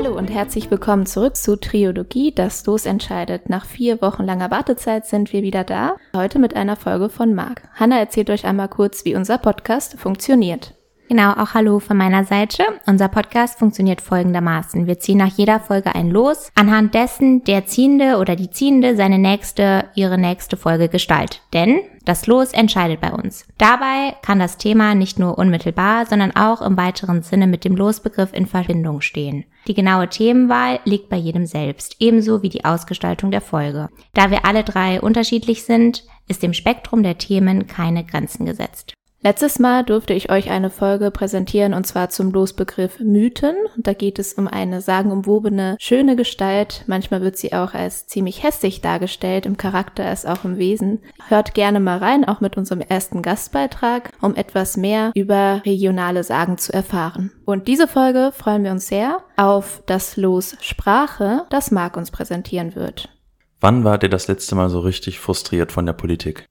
Hallo und herzlich willkommen zurück zu Triologie, das Los entscheidet. Nach vier Wochen langer Wartezeit sind wir wieder da. Heute mit einer Folge von Marc. Hanna erzählt euch einmal kurz, wie unser Podcast funktioniert. Genau, auch hallo von meiner Seite. Unser Podcast funktioniert folgendermaßen. Wir ziehen nach jeder Folge ein Los, anhand dessen der Ziehende oder die Ziehende seine nächste, ihre nächste Folge gestaltet. Denn das Los entscheidet bei uns. Dabei kann das Thema nicht nur unmittelbar, sondern auch im weiteren Sinne mit dem Losbegriff in Verbindung stehen. Die genaue Themenwahl liegt bei jedem selbst, ebenso wie die Ausgestaltung der Folge. Da wir alle drei unterschiedlich sind, ist dem Spektrum der Themen keine Grenzen gesetzt. Letztes Mal durfte ich euch eine Folge präsentieren und zwar zum Losbegriff Mythen. Da geht es um eine sagenumwobene, schöne Gestalt. Manchmal wird sie auch als ziemlich hässlich dargestellt, im Charakter als auch im Wesen. Hört gerne mal rein, auch mit unserem ersten Gastbeitrag, um etwas mehr über regionale Sagen zu erfahren. Und diese Folge freuen wir uns sehr auf das Los Sprache, das Marc uns präsentieren wird. Wann wart ihr das letzte Mal so richtig frustriert von der Politik?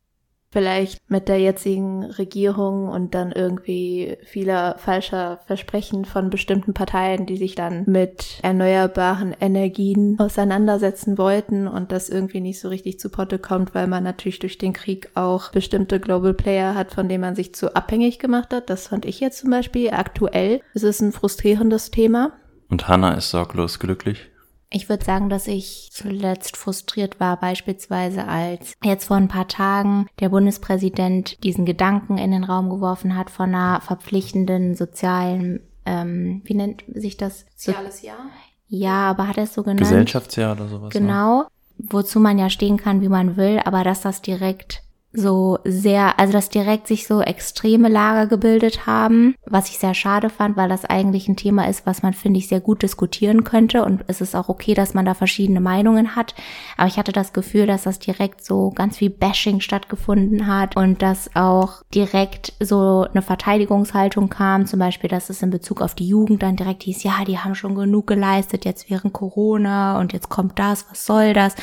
Vielleicht mit der jetzigen Regierung und dann irgendwie vieler falscher Versprechen von bestimmten Parteien, die sich dann mit erneuerbaren Energien auseinandersetzen wollten und das irgendwie nicht so richtig zu Potte kommt, weil man natürlich durch den Krieg auch bestimmte Global Player hat, von denen man sich zu abhängig gemacht hat. Das fand ich jetzt zum Beispiel aktuell. Es ist ein frustrierendes Thema. Und Hannah ist sorglos glücklich? Ich würde sagen, dass ich zuletzt frustriert war, beispielsweise als jetzt vor ein paar Tagen der Bundespräsident diesen Gedanken in den Raum geworfen hat von einer verpflichtenden sozialen, ähm, wie nennt sich das? Soziales Jahr? Ja, aber hat er es so genannt? Gesellschaftsjahr oder sowas. Ne? Genau, ne? wozu man ja stehen kann, wie man will, aber dass das direkt so sehr, also dass direkt sich so extreme Lager gebildet haben, was ich sehr schade fand, weil das eigentlich ein Thema ist, was man, finde ich, sehr gut diskutieren könnte. Und es ist auch okay, dass man da verschiedene Meinungen hat, aber ich hatte das Gefühl, dass das direkt so ganz viel Bashing stattgefunden hat und dass auch direkt so eine Verteidigungshaltung kam, zum Beispiel, dass es in Bezug auf die Jugend dann direkt hieß, ja, die haben schon genug geleistet, jetzt während Corona und jetzt kommt das, was soll das?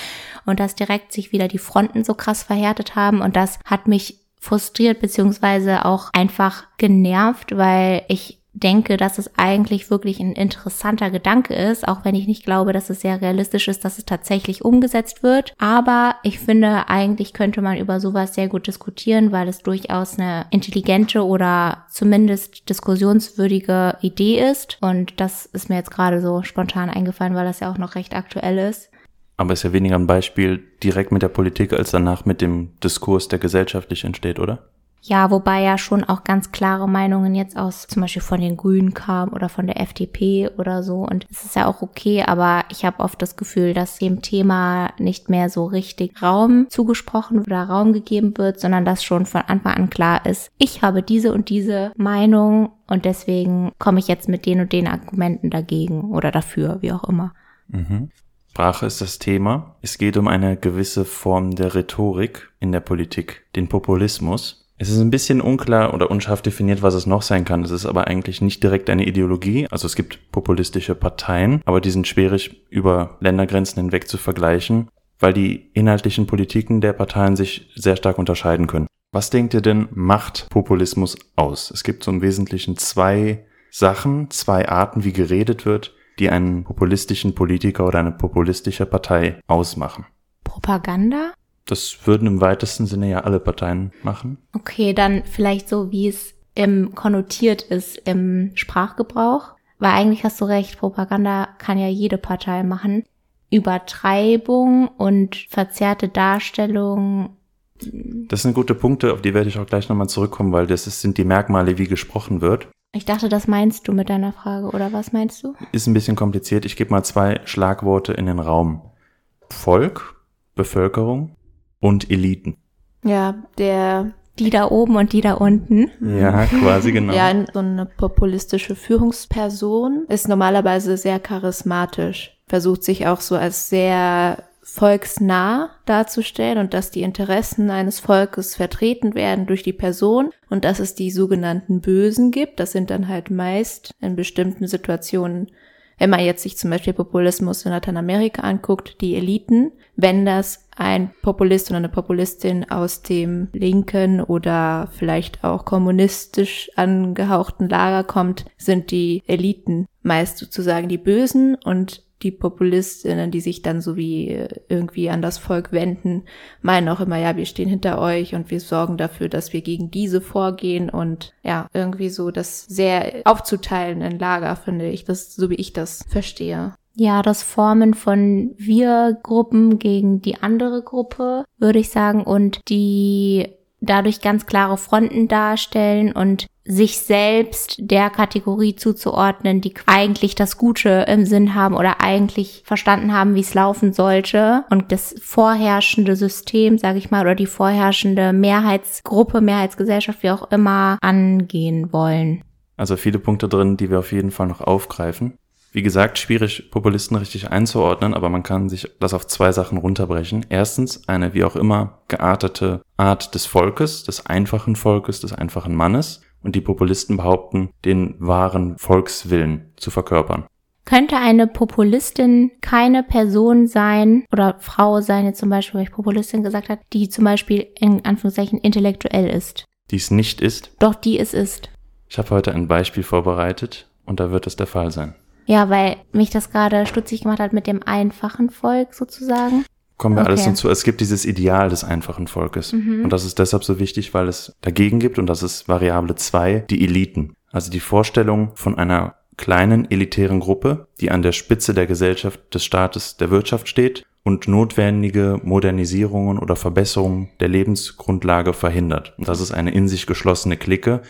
Und dass direkt sich wieder die Fronten so krass verhärtet haben und das hat mich frustriert beziehungsweise auch einfach genervt, weil ich denke, dass es eigentlich wirklich ein interessanter Gedanke ist, auch wenn ich nicht glaube, dass es sehr realistisch ist, dass es tatsächlich umgesetzt wird. Aber ich finde, eigentlich könnte man über sowas sehr gut diskutieren, weil es durchaus eine intelligente oder zumindest diskussionswürdige Idee ist. Und das ist mir jetzt gerade so spontan eingefallen, weil das ja auch noch recht aktuell ist. Aber es ist ja weniger ein Beispiel direkt mit der Politik als danach mit dem Diskurs, der gesellschaftlich entsteht, oder? Ja, wobei ja schon auch ganz klare Meinungen jetzt aus zum Beispiel von den Grünen kamen oder von der FDP oder so. Und es ist ja auch okay, aber ich habe oft das Gefühl, dass dem Thema nicht mehr so richtig Raum zugesprochen oder Raum gegeben wird, sondern dass schon von Anfang an klar ist, ich habe diese und diese Meinung und deswegen komme ich jetzt mit den und den Argumenten dagegen oder dafür, wie auch immer. Mhm. Sprache ist das Thema. Es geht um eine gewisse Form der Rhetorik in der Politik, den Populismus. Es ist ein bisschen unklar oder unscharf definiert, was es noch sein kann. Es ist aber eigentlich nicht direkt eine Ideologie. Also es gibt populistische Parteien, aber die sind schwierig über Ländergrenzen hinweg zu vergleichen, weil die inhaltlichen Politiken der Parteien sich sehr stark unterscheiden können. Was denkt ihr denn macht Populismus aus? Es gibt so im Wesentlichen zwei Sachen, zwei Arten, wie geredet wird die einen populistischen Politiker oder eine populistische Partei ausmachen. Propaganda? Das würden im weitesten Sinne ja alle Parteien machen. Okay, dann vielleicht so, wie es im konnotiert ist im Sprachgebrauch. Weil eigentlich hast du recht, Propaganda kann ja jede Partei machen. Übertreibung und verzerrte Darstellung. Das sind gute Punkte, auf die werde ich auch gleich nochmal zurückkommen, weil das sind die Merkmale, wie gesprochen wird. Ich dachte, das meinst du mit deiner Frage, oder was meinst du? Ist ein bisschen kompliziert. Ich gebe mal zwei Schlagworte in den Raum. Volk, Bevölkerung und Eliten. Ja, der die da oben und die da unten. Ja, quasi genau. ja, so eine populistische Führungsperson ist normalerweise sehr charismatisch, versucht sich auch so als sehr volksnah darzustellen und dass die Interessen eines Volkes vertreten werden durch die Person und dass es die sogenannten Bösen gibt. Das sind dann halt meist in bestimmten Situationen, wenn man jetzt sich zum Beispiel Populismus in Lateinamerika anguckt, die Eliten. Wenn das ein Populist oder eine Populistin aus dem linken oder vielleicht auch kommunistisch angehauchten Lager kommt, sind die Eliten meist sozusagen die Bösen und die Populistinnen, die sich dann so wie irgendwie an das Volk wenden, meinen auch immer, ja, wir stehen hinter euch und wir sorgen dafür, dass wir gegen diese vorgehen und ja, irgendwie so das sehr aufzuteilen in Lager, finde ich, das, so wie ich das verstehe. Ja, das Formen von Wir-Gruppen gegen die andere Gruppe, würde ich sagen, und die dadurch ganz klare Fronten darstellen und sich selbst der Kategorie zuzuordnen, die eigentlich das Gute im Sinn haben oder eigentlich verstanden haben, wie es laufen sollte und das vorherrschende System, sage ich mal, oder die vorherrschende Mehrheitsgruppe, Mehrheitsgesellschaft, wie auch immer, angehen wollen. Also viele Punkte drin, die wir auf jeden Fall noch aufgreifen. Wie gesagt, schwierig, Populisten richtig einzuordnen, aber man kann sich das auf zwei Sachen runterbrechen. Erstens, eine wie auch immer geartete Art des Volkes, des einfachen Volkes, des einfachen Mannes. Und die Populisten behaupten, den wahren Volkswillen zu verkörpern. Könnte eine Populistin keine Person sein oder Frau sein, jetzt zum Beispiel, weil ich Populistin gesagt hat, die zum Beispiel in Anführungszeichen intellektuell ist? Die es nicht ist? Doch, die es ist. Ich habe heute ein Beispiel vorbereitet und da wird es der Fall sein. Ja, weil mich das gerade stutzig gemacht hat mit dem einfachen Volk sozusagen. Kommen wir okay. alles dazu. Es gibt dieses Ideal des einfachen Volkes. Mhm. Und das ist deshalb so wichtig, weil es dagegen gibt, und das ist Variable 2, die Eliten. Also die Vorstellung von einer kleinen elitären Gruppe, die an der Spitze der Gesellschaft, des Staates, der Wirtschaft steht und notwendige Modernisierungen oder Verbesserungen der Lebensgrundlage verhindert. Und das ist eine in sich geschlossene Clique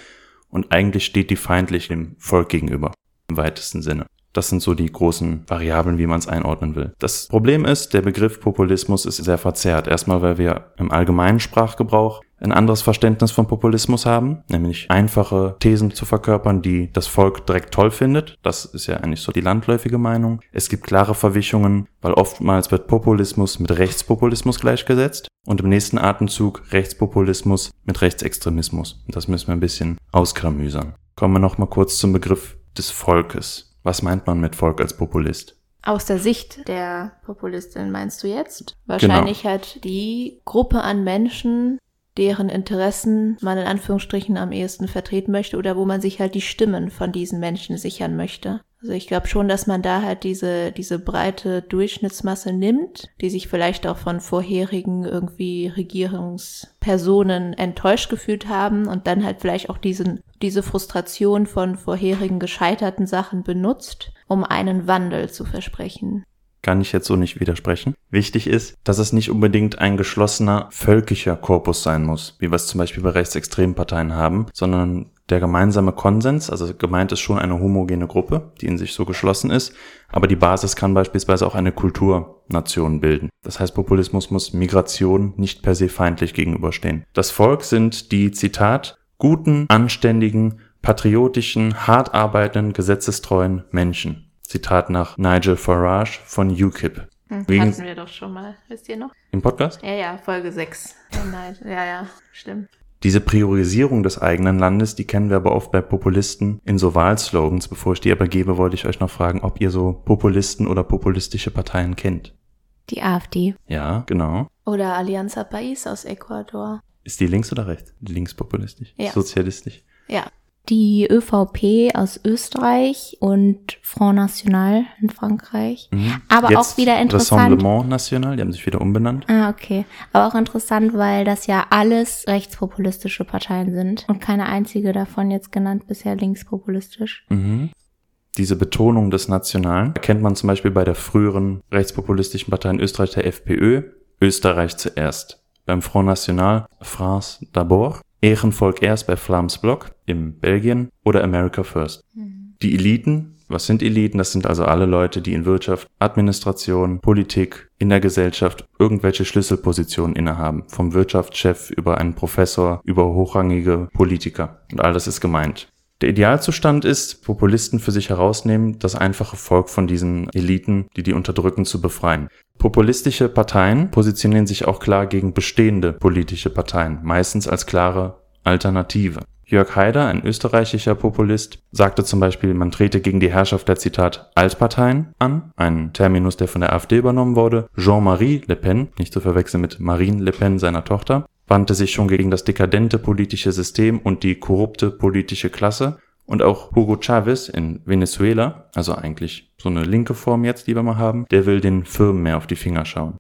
und eigentlich steht die feindlich dem Volk gegenüber, im weitesten Sinne. Das sind so die großen Variablen, wie man es einordnen will. Das Problem ist, der Begriff Populismus ist sehr verzerrt. Erstmal, weil wir im allgemeinen Sprachgebrauch ein anderes Verständnis von Populismus haben, nämlich einfache Thesen zu verkörpern, die das Volk direkt toll findet. Das ist ja eigentlich so die landläufige Meinung. Es gibt klare Verwichungen, weil oftmals wird Populismus mit Rechtspopulismus gleichgesetzt und im nächsten Atemzug Rechtspopulismus mit Rechtsextremismus. Das müssen wir ein bisschen ausklamüsern. Kommen wir nochmal kurz zum Begriff des Volkes. Was meint man mit Volk als Populist? Aus der Sicht der Populistin meinst du jetzt? Wahrscheinlich genau. halt die Gruppe an Menschen, deren Interessen man in Anführungsstrichen am ehesten vertreten möchte oder wo man sich halt die Stimmen von diesen Menschen sichern möchte. Also ich glaube schon, dass man da halt diese, diese breite Durchschnittsmasse nimmt, die sich vielleicht auch von vorherigen irgendwie Regierungspersonen enttäuscht gefühlt haben und dann halt vielleicht auch diesen, diese Frustration von vorherigen gescheiterten Sachen benutzt, um einen Wandel zu versprechen kann ich jetzt so nicht widersprechen. Wichtig ist, dass es nicht unbedingt ein geschlossener völkischer Korpus sein muss, wie wir es zum Beispiel bei rechtsextremen Parteien haben, sondern der gemeinsame Konsens, also gemeint ist schon eine homogene Gruppe, die in sich so geschlossen ist, aber die Basis kann beispielsweise auch eine Kulturnation bilden. Das heißt, Populismus muss Migration nicht per se feindlich gegenüberstehen. Das Volk sind die, Zitat, guten, anständigen, patriotischen, hart arbeitenden, gesetzestreuen Menschen. Zitat nach Nigel Farage von UKIP. Hm, Wegen hatten wir doch schon mal, wisst ihr noch? Im Podcast? Ja, ja, Folge 6. Ja, ja, stimmt. Diese Priorisierung des eigenen Landes, die kennen wir aber oft bei Populisten in so Wahlslogans. Bevor ich die aber gebe, wollte ich euch noch fragen, ob ihr so Populisten oder populistische Parteien kennt. Die AfD. Ja, genau. Oder Alianza País aus Ecuador. Ist die links oder rechts? Linkspopulistisch? Ja. Sozialistisch? Ja die ÖVP aus Österreich und Front National in Frankreich. Mhm. Aber Jetzt auch wieder interessant. Rassemblement National, die haben sich wieder umbenannt. Ah, okay. Aber auch interessant, weil das ja alles rechtspopulistische Parteien sind und keine einzige davon jetzt genannt bisher linkspopulistisch. Mhm. Diese Betonung des Nationalen erkennt man zum Beispiel bei der früheren rechtspopulistischen Partei in Österreich, der FPÖ, Österreich zuerst. Beim Front National, France d'abord Ehrenvolk erst bei Flams Block in Belgien oder America First. Mhm. Die Eliten, was sind Eliten? Das sind also alle Leute, die in Wirtschaft, Administration, Politik, in der Gesellschaft irgendwelche Schlüsselpositionen innehaben. Vom Wirtschaftschef über einen Professor, über hochrangige Politiker. Und all das ist gemeint. Der Idealzustand ist, Populisten für sich herausnehmen, das einfache Volk von diesen Eliten, die die unterdrücken, zu befreien. Populistische Parteien positionieren sich auch klar gegen bestehende politische Parteien, meistens als klare Alternative. Jörg Haider, ein österreichischer Populist, sagte zum Beispiel, man trete gegen die Herrschaft der Zitat Altparteien an, ein Terminus, der von der AfD übernommen wurde. Jean-Marie Le Pen, nicht zu verwechseln mit Marine Le Pen, seiner Tochter, wandte sich schon gegen das dekadente politische System und die korrupte politische Klasse Und auch Hugo Chavez in Venezuela, also eigentlich so eine linke Form jetzt, die wir mal haben, der will den Firmen mehr auf die Finger schauen.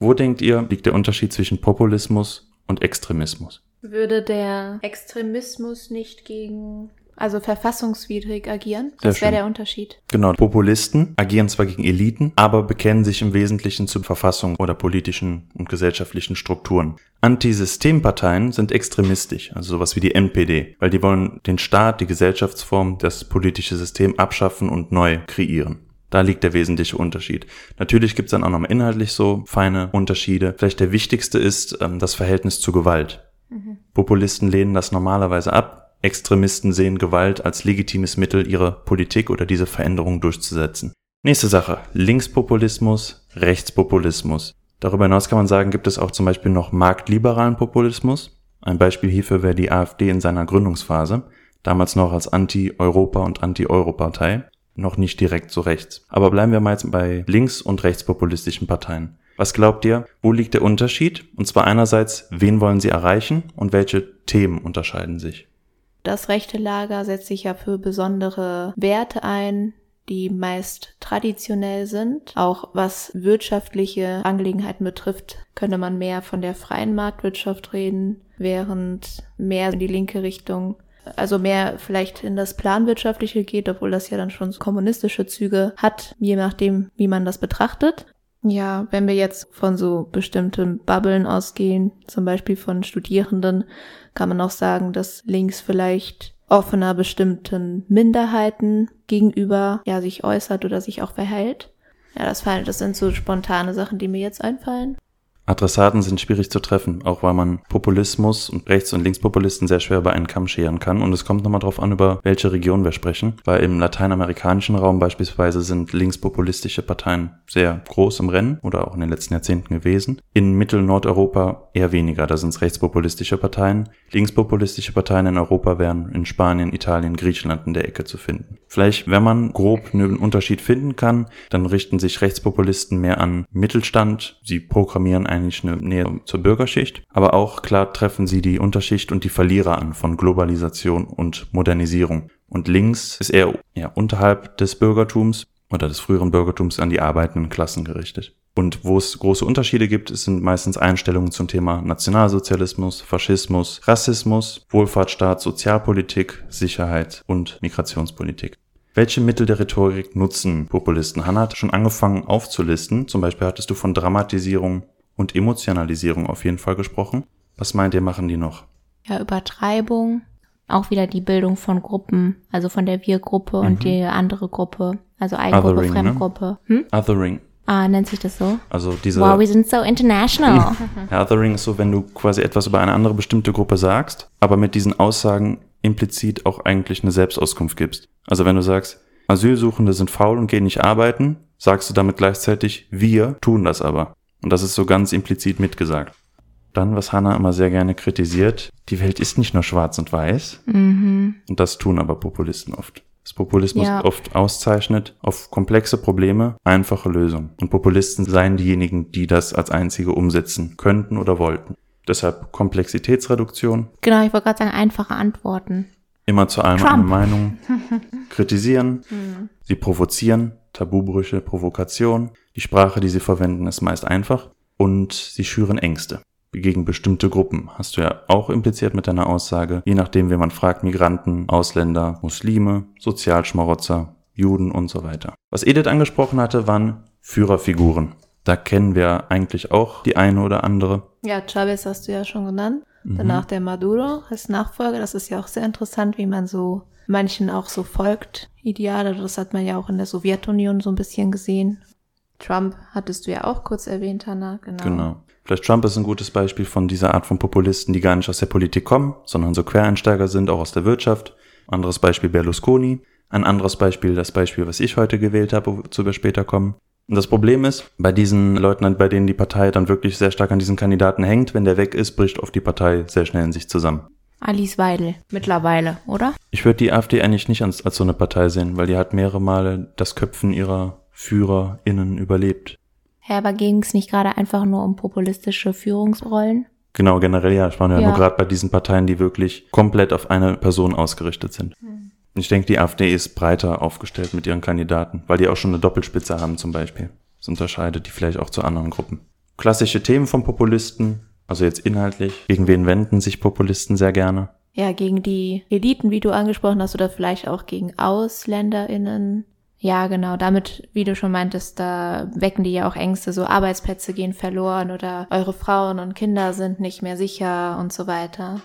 Wo denkt ihr, liegt der Unterschied zwischen Populismus und Extremismus? Würde der Extremismus nicht gegen, also verfassungswidrig agieren? Das wäre der Unterschied. Genau. Populisten agieren zwar gegen Eliten, aber bekennen sich im Wesentlichen zu Verfassung oder politischen und gesellschaftlichen Strukturen. Antisystemparteien sind extremistisch, also sowas wie die NPD, weil die wollen den Staat, die Gesellschaftsform, das politische System abschaffen und neu kreieren. Da liegt der wesentliche Unterschied. Natürlich gibt's dann auch noch inhaltlich so feine Unterschiede. Vielleicht der wichtigste ist ähm, das Verhältnis zu Gewalt. Mhm. Populisten lehnen das normalerweise ab. Extremisten sehen Gewalt als legitimes Mittel, ihre Politik oder diese Veränderung durchzusetzen. Nächste Sache. Linkspopulismus, Rechtspopulismus. Darüber hinaus kann man sagen, gibt es auch zum Beispiel noch marktliberalen Populismus. Ein Beispiel hierfür wäre die AfD in seiner Gründungsphase, damals noch als Anti-Europa- und Anti-Euro-Partei, noch nicht direkt so rechts. Aber bleiben wir mal jetzt bei links- und rechtspopulistischen Parteien. Was glaubt ihr, wo liegt der Unterschied? Und zwar einerseits, wen wollen sie erreichen und welche Themen unterscheiden sich? Das rechte Lager setzt sich ja für besondere Werte ein, die meist traditionell sind. Auch was wirtschaftliche Angelegenheiten betrifft, könnte man mehr von der freien Marktwirtschaft reden, während mehr in die linke Richtung, also mehr vielleicht in das Planwirtschaftliche geht, obwohl das ja dann schon kommunistische Züge hat, je nachdem, wie man das betrachtet. Ja, wenn wir jetzt von so bestimmten Bubblen ausgehen, zum Beispiel von Studierenden, kann man auch sagen, dass links vielleicht offener bestimmten Minderheiten gegenüber ja sich äußert oder sich auch verhält. Ja, das das sind so spontane Sachen, die mir jetzt einfallen. Adressaten sind schwierig zu treffen, auch weil man Populismus und Rechts- und Linkspopulisten sehr schwer über einen Kamm scheren kann. Und es kommt nochmal drauf an, über welche Region wir sprechen. Weil im lateinamerikanischen Raum beispielsweise sind linkspopulistische Parteien sehr groß im Rennen oder auch in den letzten Jahrzehnten gewesen. In Mittel- und Nordeuropa eher weniger. Da sind es rechtspopulistische Parteien. Linkspopulistische Parteien in Europa wären in Spanien, Italien, Griechenland in der Ecke zu finden. Vielleicht, wenn man grob einen Unterschied finden kann, dann richten sich Rechtspopulisten mehr an Mittelstand. Sie programmieren ein eigentlich eine Nähe zur Bürgerschicht, aber auch klar treffen sie die Unterschicht und die Verlierer an von Globalisation und Modernisierung. Und links ist eher ja, unterhalb des Bürgertums oder des früheren Bürgertums an die arbeitenden Klassen gerichtet. Und wo es große Unterschiede gibt, sind meistens Einstellungen zum Thema Nationalsozialismus, Faschismus, Rassismus, Wohlfahrtsstaat, Sozialpolitik, Sicherheit und Migrationspolitik. Welche Mittel der Rhetorik nutzen Populisten? Hannah hat schon angefangen aufzulisten. Zum Beispiel hattest du von Dramatisierung, und Emotionalisierung auf jeden Fall gesprochen. Was meint ihr, machen die noch? Ja, Übertreibung, auch wieder die Bildung von Gruppen, also von der Wir-Gruppe mhm. und die andere Gruppe, also Eigengruppe, Othering, ne? Fremdgruppe. Ne? Hm? Othering. Ah, nennt sich das so? Also diese. Wow, wir sind so international. Othering ist so, wenn du quasi etwas über eine andere bestimmte Gruppe sagst, aber mit diesen Aussagen implizit auch eigentlich eine Selbstauskunft gibst. Also wenn du sagst, Asylsuchende sind faul und gehen nicht arbeiten, sagst du damit gleichzeitig, wir tun das aber. Und das ist so ganz implizit mitgesagt. Dann, was Hannah immer sehr gerne kritisiert, die Welt ist nicht nur schwarz und weiß. Mhm. Und das tun aber Populisten oft. Das Populismus ja. oft auszeichnet auf komplexe Probleme einfache Lösungen. Und Populisten seien diejenigen, die das als einzige umsetzen könnten oder wollten. Deshalb Komplexitätsreduktion. Genau, ich wollte gerade sagen, einfache Antworten. Immer zu allem eine Meinung. Kritisieren. Mhm. Sie provozieren. Tabubrüche, Provokation. Die Sprache, die sie verwenden, ist meist einfach und sie schüren Ängste gegen bestimmte Gruppen. Hast du ja auch impliziert mit deiner Aussage. Je nachdem, wie man fragt, Migranten, Ausländer, Muslime, Sozialschmarotzer, Juden und so weiter. Was Edith angesprochen hatte, waren Führerfiguren. Da kennen wir eigentlich auch die eine oder andere. Ja, Chavez hast du ja schon genannt. Mhm. Danach der Maduro als Nachfolger. Das ist ja auch sehr interessant, wie man so manchen auch so folgt. Ideale, das hat man ja auch in der Sowjetunion so ein bisschen gesehen. Trump hattest du ja auch kurz erwähnt, Hannah, genau. Genau. Vielleicht Trump ist ein gutes Beispiel von dieser Art von Populisten, die gar nicht aus der Politik kommen, sondern so Quereinsteiger sind, auch aus der Wirtschaft. Anderes Beispiel Berlusconi. Ein anderes Beispiel, das Beispiel, was ich heute gewählt habe, wozu wir später kommen. Und das Problem ist, bei diesen Leuten, bei denen die Partei dann wirklich sehr stark an diesen Kandidaten hängt, wenn der weg ist, bricht oft die Partei sehr schnell in sich zusammen. Alice Weidel mittlerweile, oder? Ich würde die AfD eigentlich nicht als, als so eine Partei sehen, weil die hat mehrere Male das Köpfen ihrer FührerInnen überlebt. Ja, aber ging es nicht gerade einfach nur um populistische Führungsrollen? Genau, generell ja. Ich meine ja, ja. nur gerade bei diesen Parteien, die wirklich komplett auf eine Person ausgerichtet sind. Hm. Ich denke, die AfD ist breiter aufgestellt mit ihren Kandidaten, weil die auch schon eine Doppelspitze haben zum Beispiel. Das unterscheidet die vielleicht auch zu anderen Gruppen. Klassische Themen von Populisten, also jetzt inhaltlich. Gegen wen wenden sich Populisten sehr gerne? Ja, gegen die Eliten, wie du angesprochen hast, oder vielleicht auch gegen AusländerInnen. Ja, genau. Damit, wie du schon meintest, da wecken die ja auch Ängste, so Arbeitsplätze gehen verloren oder eure Frauen und Kinder sind nicht mehr sicher und so weiter.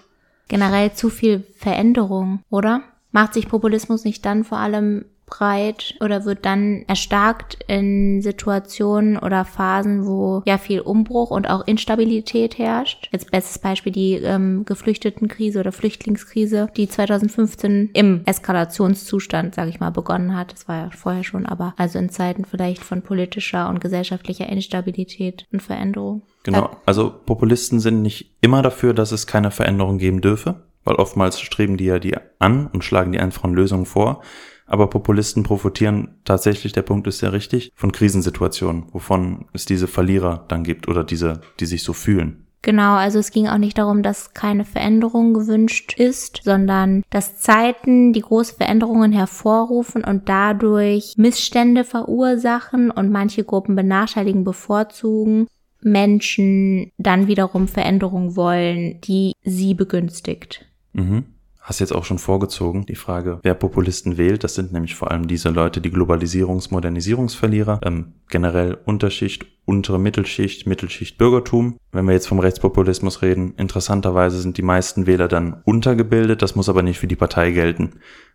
Generell zu viel Veränderung, oder? Macht sich Populismus nicht dann vor allem breit oder wird dann erstarkt in Situationen oder Phasen, wo ja viel Umbruch und auch Instabilität herrscht. Jetzt bestes Beispiel die ähm, Geflüchtetenkrise oder Flüchtlingskrise, die 2015 im Eskalationszustand, sage ich mal, begonnen hat. Das war ja vorher schon, aber also in Zeiten vielleicht von politischer und gesellschaftlicher Instabilität und Veränderung. Genau, also Populisten sind nicht immer dafür, dass es keine Veränderung geben dürfe, weil oftmals streben die ja die an und schlagen die einfachen Lösungen vor. Aber Populisten profitieren tatsächlich, der Punkt ist sehr richtig, von Krisensituationen, wovon es diese Verlierer dann gibt oder diese, die sich so fühlen. Genau, also es ging auch nicht darum, dass keine Veränderung gewünscht ist, sondern dass Zeiten die große Veränderungen hervorrufen und dadurch Missstände verursachen und manche Gruppen benachteiligen, bevorzugen, Menschen dann wiederum Veränderungen wollen, die sie begünstigt. Mhm hast jetzt auch schon vorgezogen, die Frage, wer Populisten wählt. Das sind nämlich vor allem diese Leute, die Globalisierungs-, Modernisierungsverlierer, ähm, generell Unterschicht, untere Mittelschicht, Mittelschicht Bürgertum. Wenn wir jetzt vom Rechtspopulismus reden, interessanterweise sind die meisten Wähler dann untergebildet, das muss aber nicht für die Partei gelten.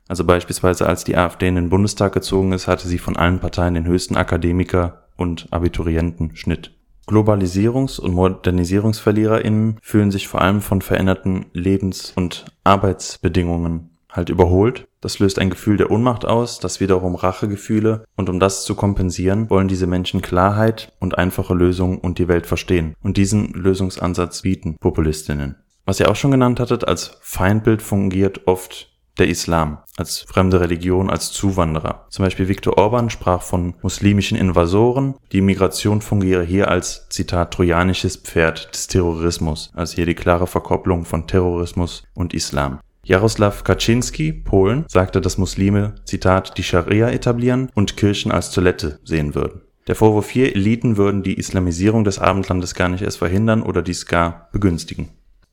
Also beispielsweise als die AfD in den Bundestag gezogen ist, hatte sie von allen Parteien den höchsten Akademiker- und Abiturientenschnitt. Globalisierungs- und Modernisierungsverliererinnen fühlen sich vor allem von veränderten Lebens- und Arbeitsbedingungen halt überholt. Das löst ein Gefühl der Ohnmacht aus, das wiederum Rachegefühle und um das zu kompensieren, wollen diese Menschen Klarheit und einfache Lösungen und die Welt verstehen. Und diesen Lösungsansatz bieten Populistinnen. Was ihr auch schon genannt hattet, als Feindbild fungiert oft der Islam als fremde Religion, als Zuwanderer. Zum Beispiel Viktor Orban sprach von muslimischen Invasoren. Die Migration fungiere hier als, Zitat, trojanisches Pferd des Terrorismus. Also hier die klare Verkopplung von Terrorismus und Islam. Jaroslaw Kaczynski, Polen, sagte, dass Muslime, Zitat, die Scharia etablieren und Kirchen als Toilette sehen würden. Der Vorwurf hier, Eliten würden die Islamisierung des Abendlandes gar nicht erst verhindern oder dies gar begünstigen.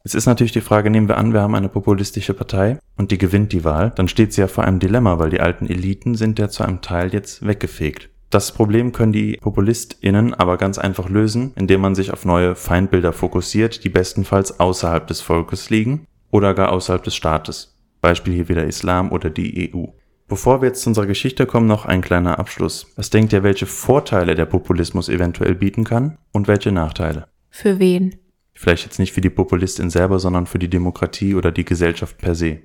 Es ist natürlich die Frage, nehmen wir an, wir haben eine populistische Partei und die gewinnt die Wahl, dann steht sie ja vor einem Dilemma, weil die alten Eliten sind ja zu einem Teil jetzt weggefegt. Das Problem können die PopulistInnen aber ganz einfach lösen, indem man sich auf neue Feindbilder fokussiert, die bestenfalls außerhalb des Volkes liegen oder gar außerhalb des Staates. Beispiel hier wieder Islam oder die EU. Bevor wir jetzt zu unserer Geschichte kommen, noch ein kleiner Abschluss. Was denkt ihr, welche Vorteile der Populismus eventuell bieten kann und welche Nachteile? Für wen? Vielleicht jetzt nicht für die Populistin selber, sondern für die Demokratie oder die Gesellschaft per se.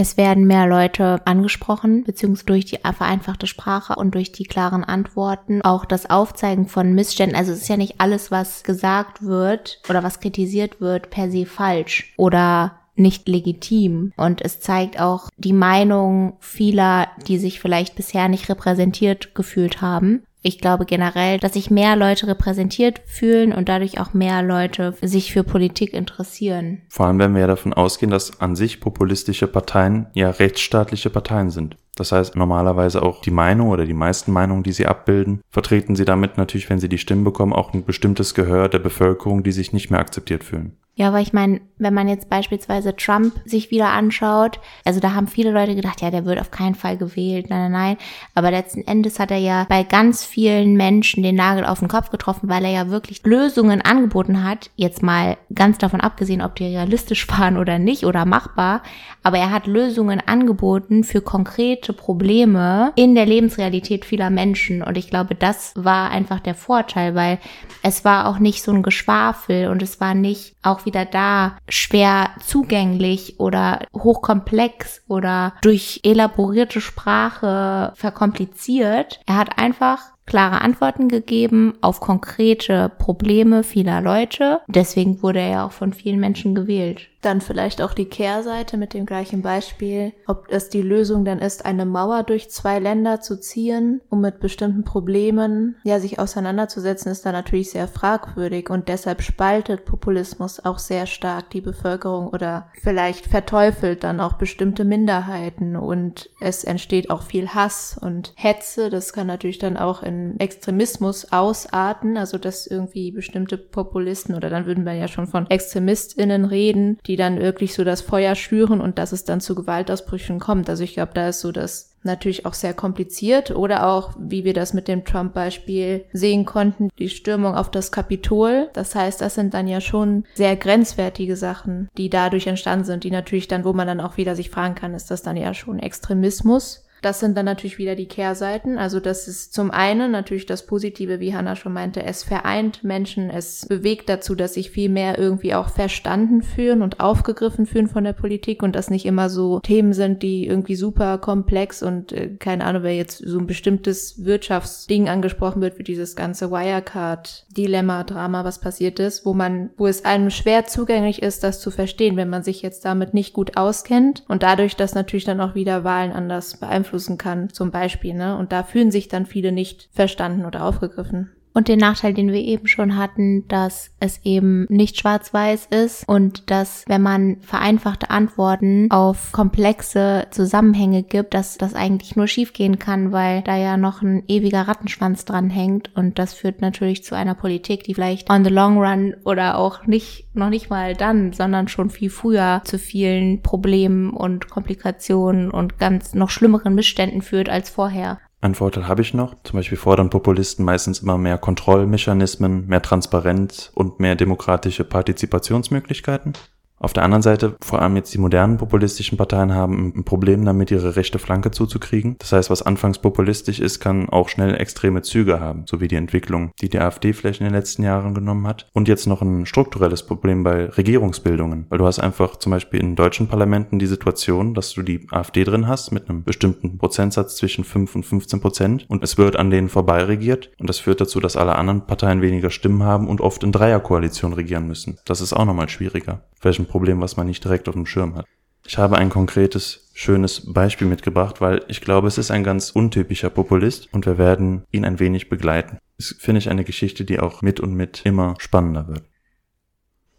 Es werden mehr Leute angesprochen, beziehungsweise durch die vereinfachte Sprache und durch die klaren Antworten. Auch das Aufzeigen von Missständen. Also es ist ja nicht alles, was gesagt wird oder was kritisiert wird, per se falsch oder nicht legitim. Und es zeigt auch die Meinung vieler, die sich vielleicht bisher nicht repräsentiert gefühlt haben ich glaube generell, dass sich mehr Leute repräsentiert fühlen und dadurch auch mehr Leute sich für Politik interessieren. Vor allem, wenn wir ja davon ausgehen, dass an sich populistische Parteien ja rechtsstaatliche Parteien sind. Das heißt, normalerweise auch die Meinung oder die meisten Meinungen, die sie abbilden, vertreten sie damit natürlich, wenn sie die Stimmen bekommen, auch ein bestimmtes Gehör der Bevölkerung, die sich nicht mehr akzeptiert fühlen. Ja, aber ich meine, wenn man jetzt beispielsweise Trump sich wieder anschaut, also da haben viele Leute gedacht, ja, der wird auf keinen Fall gewählt, nein, nein, nein. Aber letzten Endes hat er ja bei ganz vielen Menschen den Nagel auf den Kopf getroffen, weil er ja wirklich Lösungen angeboten hat. Jetzt mal ganz davon abgesehen, ob die realistisch waren oder nicht oder machbar. Aber er hat Lösungen angeboten für konkrete Probleme in der Lebensrealität vieler Menschen. Und ich glaube, das war einfach der Vorteil, weil es war auch nicht so ein Geschwafel und es war nicht auch wieder da schwer zugänglich oder hochkomplex oder durch elaborierte Sprache verkompliziert. Er hat einfach klare Antworten gegeben auf konkrete Probleme vieler Leute. Deswegen wurde er ja auch von vielen Menschen gewählt. Dann vielleicht auch die Kehrseite mit dem gleichen Beispiel, ob es die Lösung dann ist, eine Mauer durch zwei Länder zu ziehen, um mit bestimmten Problemen ja sich auseinanderzusetzen, ist da natürlich sehr fragwürdig und deshalb spaltet Populismus auch sehr stark die Bevölkerung oder vielleicht verteufelt dann auch bestimmte Minderheiten und es entsteht auch viel Hass und Hetze. Das kann natürlich dann auch in Extremismus ausarten, also dass irgendwie bestimmte Populisten oder dann würden wir ja schon von ExtremistInnen reden, die dann wirklich so das Feuer schüren und dass es dann zu Gewaltausbrüchen kommt. Also ich glaube, da ist so das natürlich auch sehr kompliziert oder auch, wie wir das mit dem Trump-Beispiel sehen konnten, die Stürmung auf das Kapitol. Das heißt, das sind dann ja schon sehr grenzwertige Sachen, die dadurch entstanden sind, die natürlich dann, wo man dann auch wieder sich fragen kann, ist das dann ja schon Extremismus? Das sind dann natürlich wieder die Kehrseiten. Also das ist zum einen natürlich das Positive, wie Hannah schon meinte, es vereint Menschen, es bewegt dazu, dass sich viel mehr irgendwie auch verstanden fühlen und aufgegriffen fühlen von der Politik und das nicht immer so Themen sind, die irgendwie super komplex und äh, keine Ahnung, wer jetzt so ein bestimmtes Wirtschaftsding angesprochen wird, wie dieses ganze Wirecard-Dilemma, Drama, was passiert ist, wo man, wo es einem schwer zugänglich ist, das zu verstehen, wenn man sich jetzt damit nicht gut auskennt und dadurch, dass natürlich dann auch wieder Wahlen anders beeinflusst beeinflussen kann, zum Beispiel, ne? Und da fühlen sich dann viele nicht verstanden oder aufgegriffen. Und den Nachteil, den wir eben schon hatten, dass es eben nicht schwarz-weiß ist und dass, wenn man vereinfachte Antworten auf komplexe Zusammenhänge gibt, dass das eigentlich nur schiefgehen kann, weil da ja noch ein ewiger Rattenschwanz dran hängt und das führt natürlich zu einer Politik, die vielleicht on the long run oder auch nicht, noch nicht mal dann, sondern schon viel früher zu vielen Problemen und Komplikationen und ganz noch schlimmeren Missständen führt als vorher. Ein Vorteil habe ich noch. Zum Beispiel fordern Populisten meistens immer mehr Kontrollmechanismen, mehr Transparenz und mehr demokratische Partizipationsmöglichkeiten. Auf der anderen Seite, vor allem jetzt die modernen populistischen Parteien haben ein Problem damit, ihre rechte Flanke zuzukriegen. Das heißt, was anfangs populistisch ist, kann auch schnell extreme Züge haben, so wie die Entwicklung, die die AfD vielleicht in den letzten Jahren genommen hat. Und jetzt noch ein strukturelles Problem bei Regierungsbildungen, weil du hast einfach zum Beispiel in deutschen Parlamenten die Situation, dass du die AfD drin hast mit einem bestimmten Prozentsatz zwischen 5 und 15 Prozent und es wird an denen vorbei regiert und das führt dazu, dass alle anderen Parteien weniger Stimmen haben und oft in Dreierkoalition regieren müssen. Das ist auch nochmal schwieriger. Vielleicht Problem, was man nicht direkt auf dem Schirm hat. Ich habe ein konkretes, schönes Beispiel mitgebracht, weil ich glaube, es ist ein ganz untypischer Populist und wir werden ihn ein wenig begleiten. Das finde ich eine Geschichte, die auch mit und mit immer spannender wird.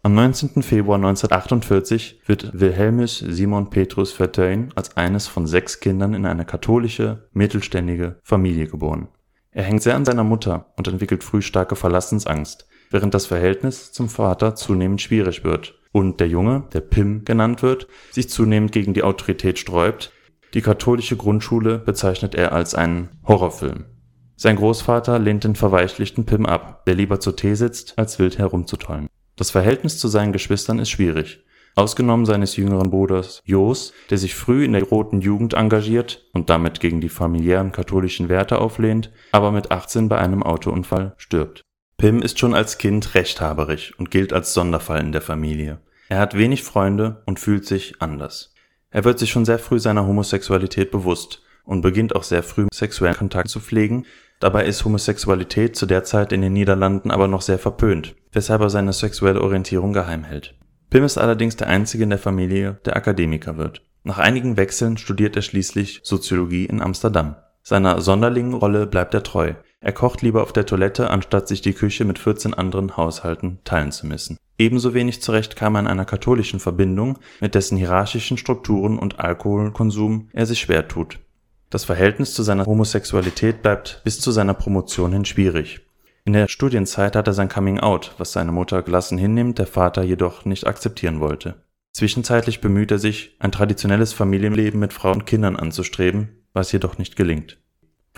Am 19. Februar 1948 wird Wilhelmus Simon Petrus Verteun als eines von sechs Kindern in eine katholische, mittelständige Familie geboren. Er hängt sehr an seiner Mutter und entwickelt früh starke Verlassensangst, während das Verhältnis zum Vater zunehmend schwierig wird und der Junge, der Pim genannt wird, sich zunehmend gegen die Autorität sträubt. Die katholische Grundschule bezeichnet er als einen Horrorfilm. Sein Großvater lehnt den verweichlichten Pim ab, der lieber zur Tee sitzt, als wild herumzutollen. Das Verhältnis zu seinen Geschwistern ist schwierig. Ausgenommen seines jüngeren Bruders Jos, der sich früh in der Roten Jugend engagiert und damit gegen die familiären katholischen Werte auflehnt, aber mit 18 bei einem Autounfall stirbt. Pim ist schon als Kind rechthaberig und gilt als Sonderfall in der Familie. Er hat wenig Freunde und fühlt sich anders. Er wird sich schon sehr früh seiner Homosexualität bewusst und beginnt auch sehr früh sexuellen Kontakt zu pflegen. Dabei ist Homosexualität zu der Zeit in den Niederlanden aber noch sehr verpönt, weshalb er seine sexuelle Orientierung geheim hält. Pim ist allerdings der einzige in der Familie, der Akademiker wird. Nach einigen Wechseln studiert er schließlich Soziologie in Amsterdam. Seiner Sonderlingenrolle bleibt er treu. Er kocht lieber auf der Toilette, anstatt sich die Küche mit 14 anderen Haushalten teilen zu müssen. Ebenso wenig zurecht kam er in einer katholischen Verbindung, mit dessen hierarchischen Strukturen und Alkoholkonsum er sich schwer tut. Das Verhältnis zu seiner Homosexualität bleibt bis zu seiner Promotion hin schwierig. In der Studienzeit hat er sein Coming Out, was seine Mutter gelassen hinnimmt, der Vater jedoch nicht akzeptieren wollte. Zwischenzeitlich bemüht er sich, ein traditionelles Familienleben mit Frau und Kindern anzustreben, was jedoch nicht gelingt.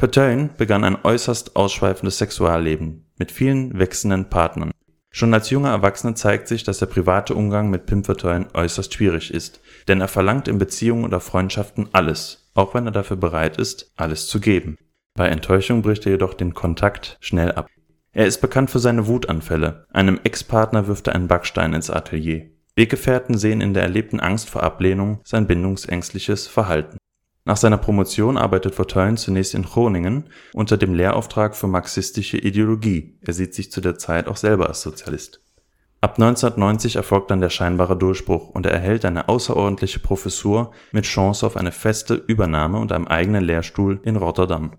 Petain begann ein äußerst ausschweifendes Sexualleben mit vielen wechselnden Partnern. Schon als junger Erwachsener zeigt sich, dass der private Umgang mit Pim Petain äußerst schwierig ist, denn er verlangt in Beziehungen oder Freundschaften alles, auch wenn er dafür bereit ist, alles zu geben. Bei Enttäuschung bricht er jedoch den Kontakt schnell ab. Er ist bekannt für seine Wutanfälle. Einem Ex-Partner wirft er einen Backstein ins Atelier. Weggefährten sehen in der erlebten Angst vor Ablehnung sein bindungsängstliches Verhalten. Nach seiner Promotion arbeitet Verteuyen zunächst in Groningen unter dem Lehrauftrag für marxistische Ideologie, er sieht sich zu der Zeit auch selber als Sozialist. Ab 1990 erfolgt dann der scheinbare Durchbruch und er erhält eine außerordentliche Professur mit Chance auf eine feste Übernahme und einem eigenen Lehrstuhl in Rotterdam.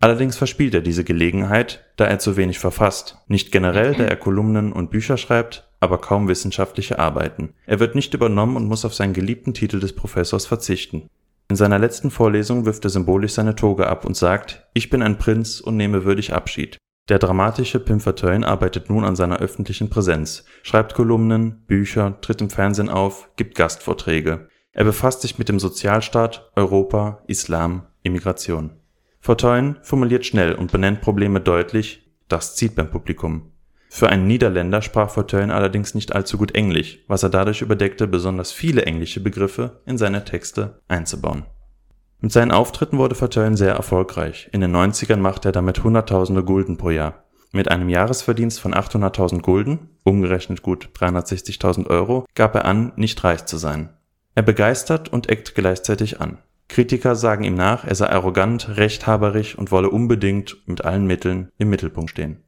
Allerdings verspielt er diese Gelegenheit, da er zu wenig verfasst, nicht generell, da er Kolumnen und Bücher schreibt, aber kaum wissenschaftliche Arbeiten. Er wird nicht übernommen und muss auf seinen geliebten Titel des Professors verzichten. In seiner letzten Vorlesung wirft er symbolisch seine Toge ab und sagt, ich bin ein Prinz und nehme würdig Abschied. Der dramatische Pim Verteuyen arbeitet nun an seiner öffentlichen Präsenz, schreibt Kolumnen, Bücher, tritt im Fernsehen auf, gibt Gastvorträge. Er befasst sich mit dem Sozialstaat, Europa, Islam, Immigration. Verteuyen formuliert schnell und benennt Probleme deutlich, das zieht beim Publikum. Für einen Niederländer sprach Verteuyen allerdings nicht allzu gut Englisch, was er dadurch überdeckte, besonders viele englische Begriffe in seine Texte einzubauen mit seinen Auftritten wurde Verteuyen sehr erfolgreich. In den 90ern machte er damit hunderttausende Gulden pro Jahr. Mit einem Jahresverdienst von 800.000 Gulden, umgerechnet gut 360.000 Euro, gab er an, nicht reich zu sein. Er begeistert und eckt gleichzeitig an. Kritiker sagen ihm nach, er sei arrogant, rechthaberig und wolle unbedingt mit allen Mitteln im Mittelpunkt stehen.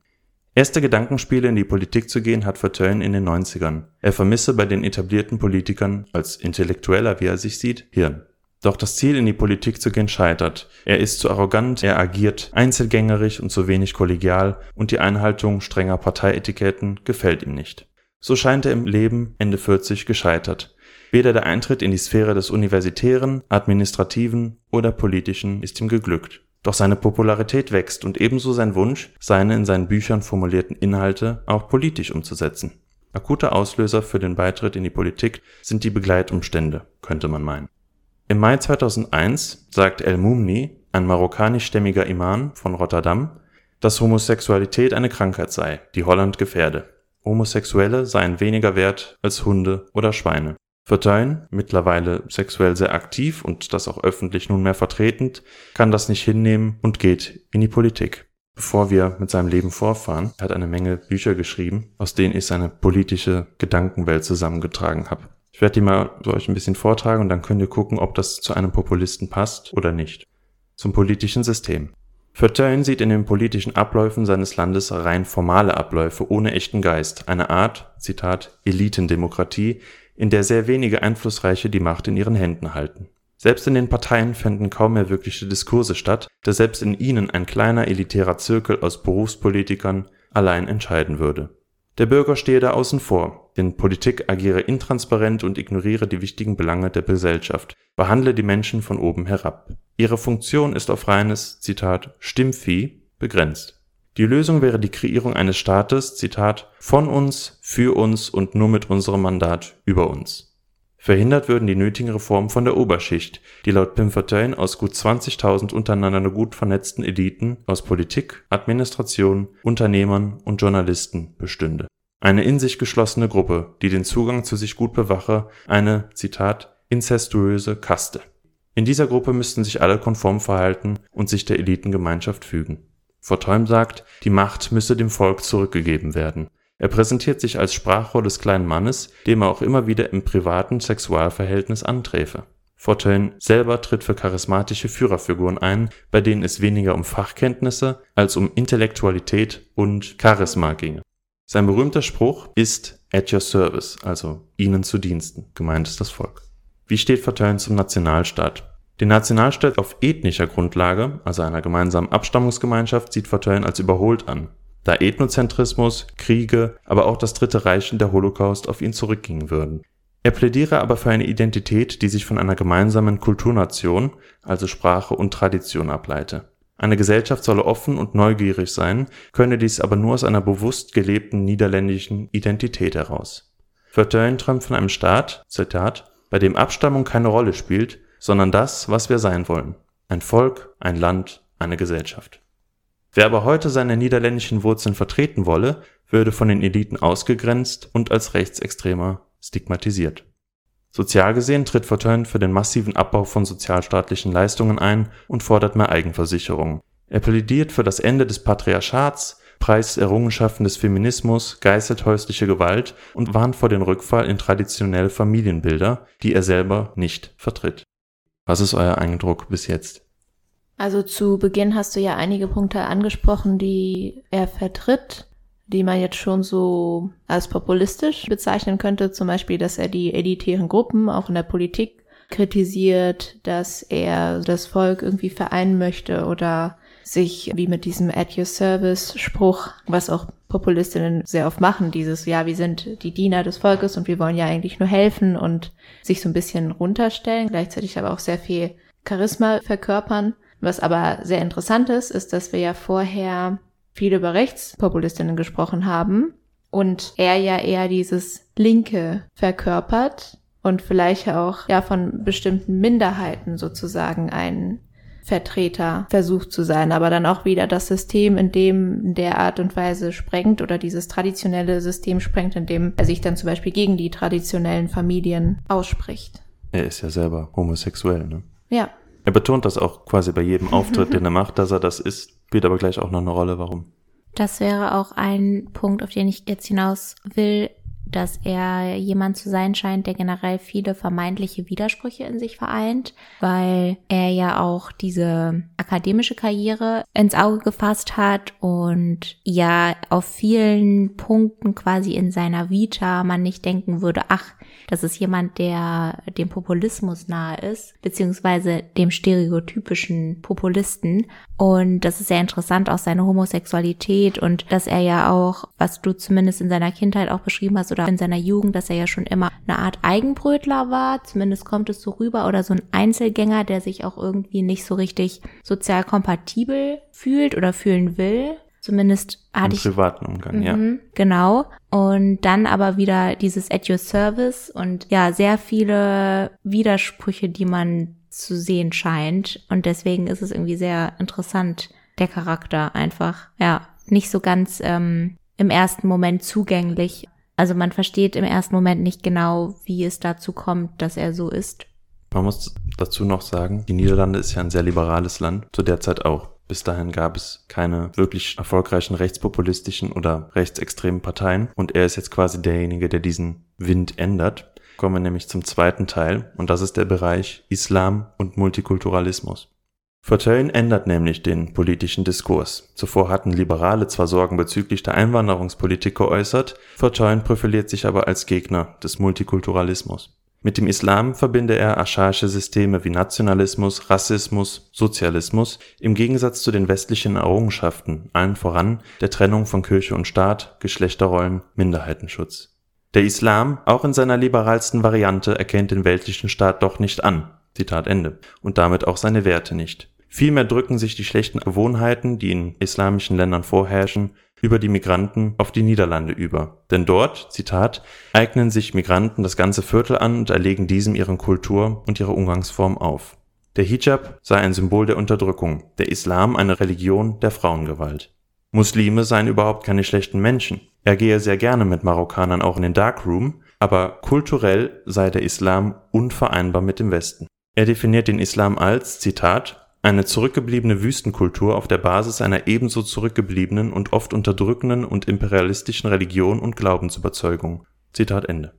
Erste Gedankenspiele in die Politik zu gehen hat Verteuyen in den 90ern. Er vermisse bei den etablierten Politikern, als Intellektueller wie er sich sieht, Hirn. Doch das Ziel, in die Politik zu gehen, scheitert. Er ist zu arrogant, er agiert einzelgängerig und zu wenig kollegial und die Einhaltung strenger Parteietiketten gefällt ihm nicht. So scheint er im Leben Ende 40 gescheitert. Weder der Eintritt in die Sphäre des Universitären, Administrativen oder Politischen ist ihm geglückt. Doch seine Popularität wächst und ebenso sein Wunsch, seine in seinen Büchern formulierten Inhalte auch politisch umzusetzen. Akuter Auslöser für den Beitritt in die Politik sind die Begleitumstände, könnte man meinen. Im Mai 2001 sagt El-Mumni, ein marokkanischstämmiger Imam von Rotterdam, dass Homosexualität eine Krankheit sei, die Holland gefährde. Homosexuelle seien weniger wert als Hunde oder Schweine. Verteuen, mittlerweile sexuell sehr aktiv und das auch öffentlich nunmehr vertretend, kann das nicht hinnehmen und geht in die Politik. Bevor wir mit seinem Leben vorfahren, hat eine Menge Bücher geschrieben, aus denen ich seine politische Gedankenwelt zusammengetragen habe. Ich werde die mal so euch ein bisschen vortragen und dann könnt ihr gucken, ob das zu einem Populisten passt oder nicht. Zum politischen System. Verteuyen sieht in den politischen Abläufen seines Landes rein formale Abläufe ohne echten Geist, eine Art, Zitat, Elitendemokratie, in der sehr wenige Einflussreiche die Macht in ihren Händen halten. Selbst in den Parteien fänden kaum mehr wirkliche Diskurse statt, da selbst in ihnen ein kleiner elitärer Zirkel aus Berufspolitikern allein entscheiden würde. Der Bürger stehe da außen vor, denn Politik agiere intransparent und ignoriere die wichtigen Belange der Gesellschaft, behandle die Menschen von oben herab. Ihre Funktion ist auf reines, Zitat, Stimmvieh begrenzt. Die Lösung wäre die Kreierung eines Staates, Zitat, von uns, für uns und nur mit unserem Mandat über uns. Verhindert würden die nötigen Reformen von der Oberschicht, die laut Pimfortein aus gut 20.000 untereinander gut vernetzten Eliten aus Politik, Administration, Unternehmern und Journalisten bestünde. Eine in sich geschlossene Gruppe, die den Zugang zu sich gut bewache, eine, Zitat, inzestuöse Kaste. In dieser Gruppe müssten sich alle konform verhalten und sich der Elitengemeinschaft fügen. Fortheim sagt, die Macht müsse dem Volk zurückgegeben werden. Er präsentiert sich als Sprachrohr des kleinen Mannes, dem er auch immer wieder im privaten Sexualverhältnis anträfe. Fortuyn selber tritt für charismatische Führerfiguren ein, bei denen es weniger um Fachkenntnisse als um Intellektualität und Charisma ginge. Sein berühmter Spruch ist at your service, also ihnen zu Diensten, gemeint ist das Volk. Wie steht Fortuyn zum Nationalstaat? Den Nationalstaat auf ethnischer Grundlage, also einer gemeinsamen Abstammungsgemeinschaft, sieht Fortuyn als überholt an da Ethnozentrismus, Kriege, aber auch das Dritte Reich und der Holocaust auf ihn zurückgingen würden. Er plädiere aber für eine Identität, die sich von einer gemeinsamen Kulturnation, also Sprache und Tradition ableite. Eine Gesellschaft solle offen und neugierig sein, könne dies aber nur aus einer bewusst gelebten niederländischen Identität heraus. Verteuyen träumt von einem Staat, Zitat, bei dem Abstammung keine Rolle spielt, sondern das, was wir sein wollen. Ein Volk, ein Land, eine Gesellschaft. Wer aber heute seine niederländischen Wurzeln vertreten wolle, würde von den Eliten ausgegrenzt und als Rechtsextremer stigmatisiert. Sozial gesehen tritt Fortuyn für den massiven Abbau von sozialstaatlichen Leistungen ein und fordert mehr Eigenversicherung. Er plädiert für das Ende des Patriarchats, preist Errungenschaften des Feminismus, geißelt häusliche Gewalt und warnt vor dem Rückfall in traditionelle Familienbilder, die er selber nicht vertritt. Was ist euer Eindruck bis jetzt? Also zu Beginn hast du ja einige Punkte angesprochen, die er vertritt. die man jetzt schon so als populistisch bezeichnen könnte. Zum Beispiel, dass er die elitären Gruppen auch in der Politik kritisiert, dass er das Volk irgendwie vereinen möchte oder sich wie mit diesem at your service Spruch, was auch Populistinnen sehr oft machen, dieses, ja, wir sind die Diener des Volkes und wir wollen ja eigentlich nur helfen und sich so ein bisschen runterstellen, gleichzeitig aber auch sehr viel Charisma verkörpern. Was aber sehr interessant ist, ist, dass wir ja vorher viel über Rechtspopulistinnen gesprochen haben und er ja eher dieses Linke verkörpert und vielleicht auch ja von bestimmten Minderheiten sozusagen ein Vertreter versucht zu sein, aber dann auch wieder das System in dem in der Art und Weise sprengt oder dieses traditionelle System sprengt, in dem er sich dann zum Beispiel gegen die traditionellen Familien ausspricht. Er ist ja selber homosexuell, ne? Ja. Er betont das auch quasi bei jedem Auftritt, den er macht, dass er das ist, spielt aber gleich auch noch eine Rolle, warum. Das wäre auch ein Punkt, auf den ich jetzt hinaus will dass er jemand zu sein scheint, der generell viele vermeintliche Widersprüche in sich vereint, weil er ja auch diese akademische Karriere ins Auge gefasst hat und ja auf vielen Punkten quasi in seiner Vita man nicht denken würde, ach, das ist jemand, der dem Populismus nahe ist, beziehungsweise dem stereotypischen Populisten. Und das ist sehr interessant, auch seine Homosexualität und dass er ja auch, was du zumindest in seiner Kindheit auch beschrieben hast oder in seiner Jugend, dass er ja schon immer eine Art Eigenbrötler war, zumindest kommt es so rüber, oder so ein Einzelgänger, der sich auch irgendwie nicht so richtig sozial kompatibel fühlt oder fühlen will. Zumindest hatte Im ich. privaten Umgang, ja. Mhm, Genau. Und dann aber wieder dieses at your service und ja, sehr viele Widersprüche, die man zu sehen scheint. Und deswegen ist es irgendwie sehr interessant, der Charakter einfach, ja, nicht so ganz ähm, im ersten Moment zugänglich. Also man versteht im ersten Moment nicht genau, wie es dazu kommt, dass er so ist. Man muss dazu noch sagen, die Niederlande ist ja ein sehr liberales Land, zu der Zeit auch. Bis dahin gab es keine wirklich erfolgreichen rechtspopulistischen oder rechtsextremen Parteien und er ist jetzt quasi derjenige, der diesen Wind ändert. Kommen wir nämlich zum zweiten Teil und das ist der Bereich Islam und Multikulturalismus. Verteulen ändert nämlich den politischen Diskurs. Zuvor hatten Liberale zwar Sorgen bezüglich der Einwanderungspolitik geäußert, Verteulen profiliert sich aber als Gegner des Multikulturalismus. Mit dem Islam verbinde er archaische Systeme wie Nationalismus, Rassismus, Sozialismus im Gegensatz zu den westlichen Errungenschaften, allen voran der Trennung von Kirche und Staat, Geschlechterrollen, Minderheitenschutz. Der Islam, auch in seiner liberalsten Variante, erkennt den weltlichen Staat doch nicht an. Zitat Ende. Und damit auch seine Werte nicht. Vielmehr drücken sich die schlechten Gewohnheiten, die in islamischen Ländern vorherrschen, über die Migranten auf die Niederlande über. Denn dort, Zitat, eignen sich Migranten das ganze Viertel an und erlegen diesem ihren Kultur und ihre Umgangsform auf. Der Hijab sei ein Symbol der Unterdrückung, der Islam eine Religion der Frauengewalt. Muslime seien überhaupt keine schlechten Menschen. Er gehe sehr gerne mit Marokkanern auch in den Darkroom, aber kulturell sei der Islam unvereinbar mit dem Westen. Er definiert den Islam als, Zitat, eine zurückgebliebene Wüstenkultur auf der Basis einer ebenso zurückgebliebenen und oft unterdrückenden und imperialistischen Religion und Glaubensüberzeugung. Zitat Ende.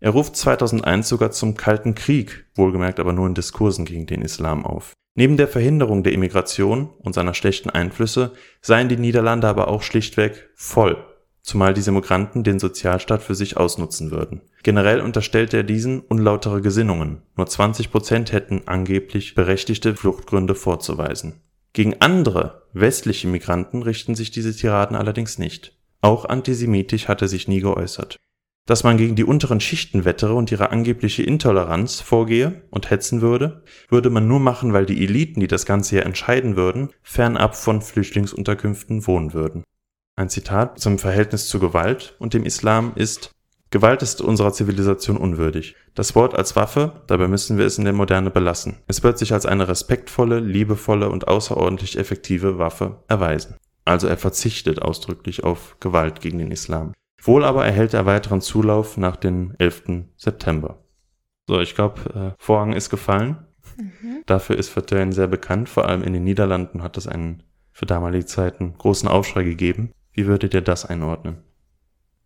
Er ruft 2001 sogar zum Kalten Krieg, wohlgemerkt aber nur in Diskursen gegen den Islam auf. Neben der Verhinderung der Immigration und seiner schlechten Einflüsse seien die Niederlande aber auch schlichtweg voll zumal diese Migranten den Sozialstaat für sich ausnutzen würden. Generell unterstellt er diesen unlautere Gesinnungen, nur 20 Prozent hätten angeblich berechtigte Fluchtgründe vorzuweisen. Gegen andere westliche Migranten richten sich diese Tiraden allerdings nicht. Auch antisemitisch hat er sich nie geäußert. Dass man gegen die unteren Schichten wettere und ihre angebliche Intoleranz vorgehe und hetzen würde, würde man nur machen, weil die Eliten, die das Ganze hier entscheiden würden, fernab von Flüchtlingsunterkünften wohnen würden. Ein Zitat zum Verhältnis zu Gewalt und dem Islam ist Gewalt ist unserer Zivilisation unwürdig. Das Wort als Waffe, dabei müssen wir es in der Moderne belassen. Es wird sich als eine respektvolle, liebevolle und außerordentlich effektive Waffe erweisen. Also er verzichtet ausdrücklich auf Gewalt gegen den Islam. Wohl aber erhält er weiteren Zulauf nach dem 11. September. So, ich glaube, äh, Vorhang ist gefallen. Mhm. Dafür ist Verteuren sehr bekannt. Vor allem in den Niederlanden hat es einen für damalige Zeiten großen Aufschrei gegeben. Wie würdet ihr das einordnen?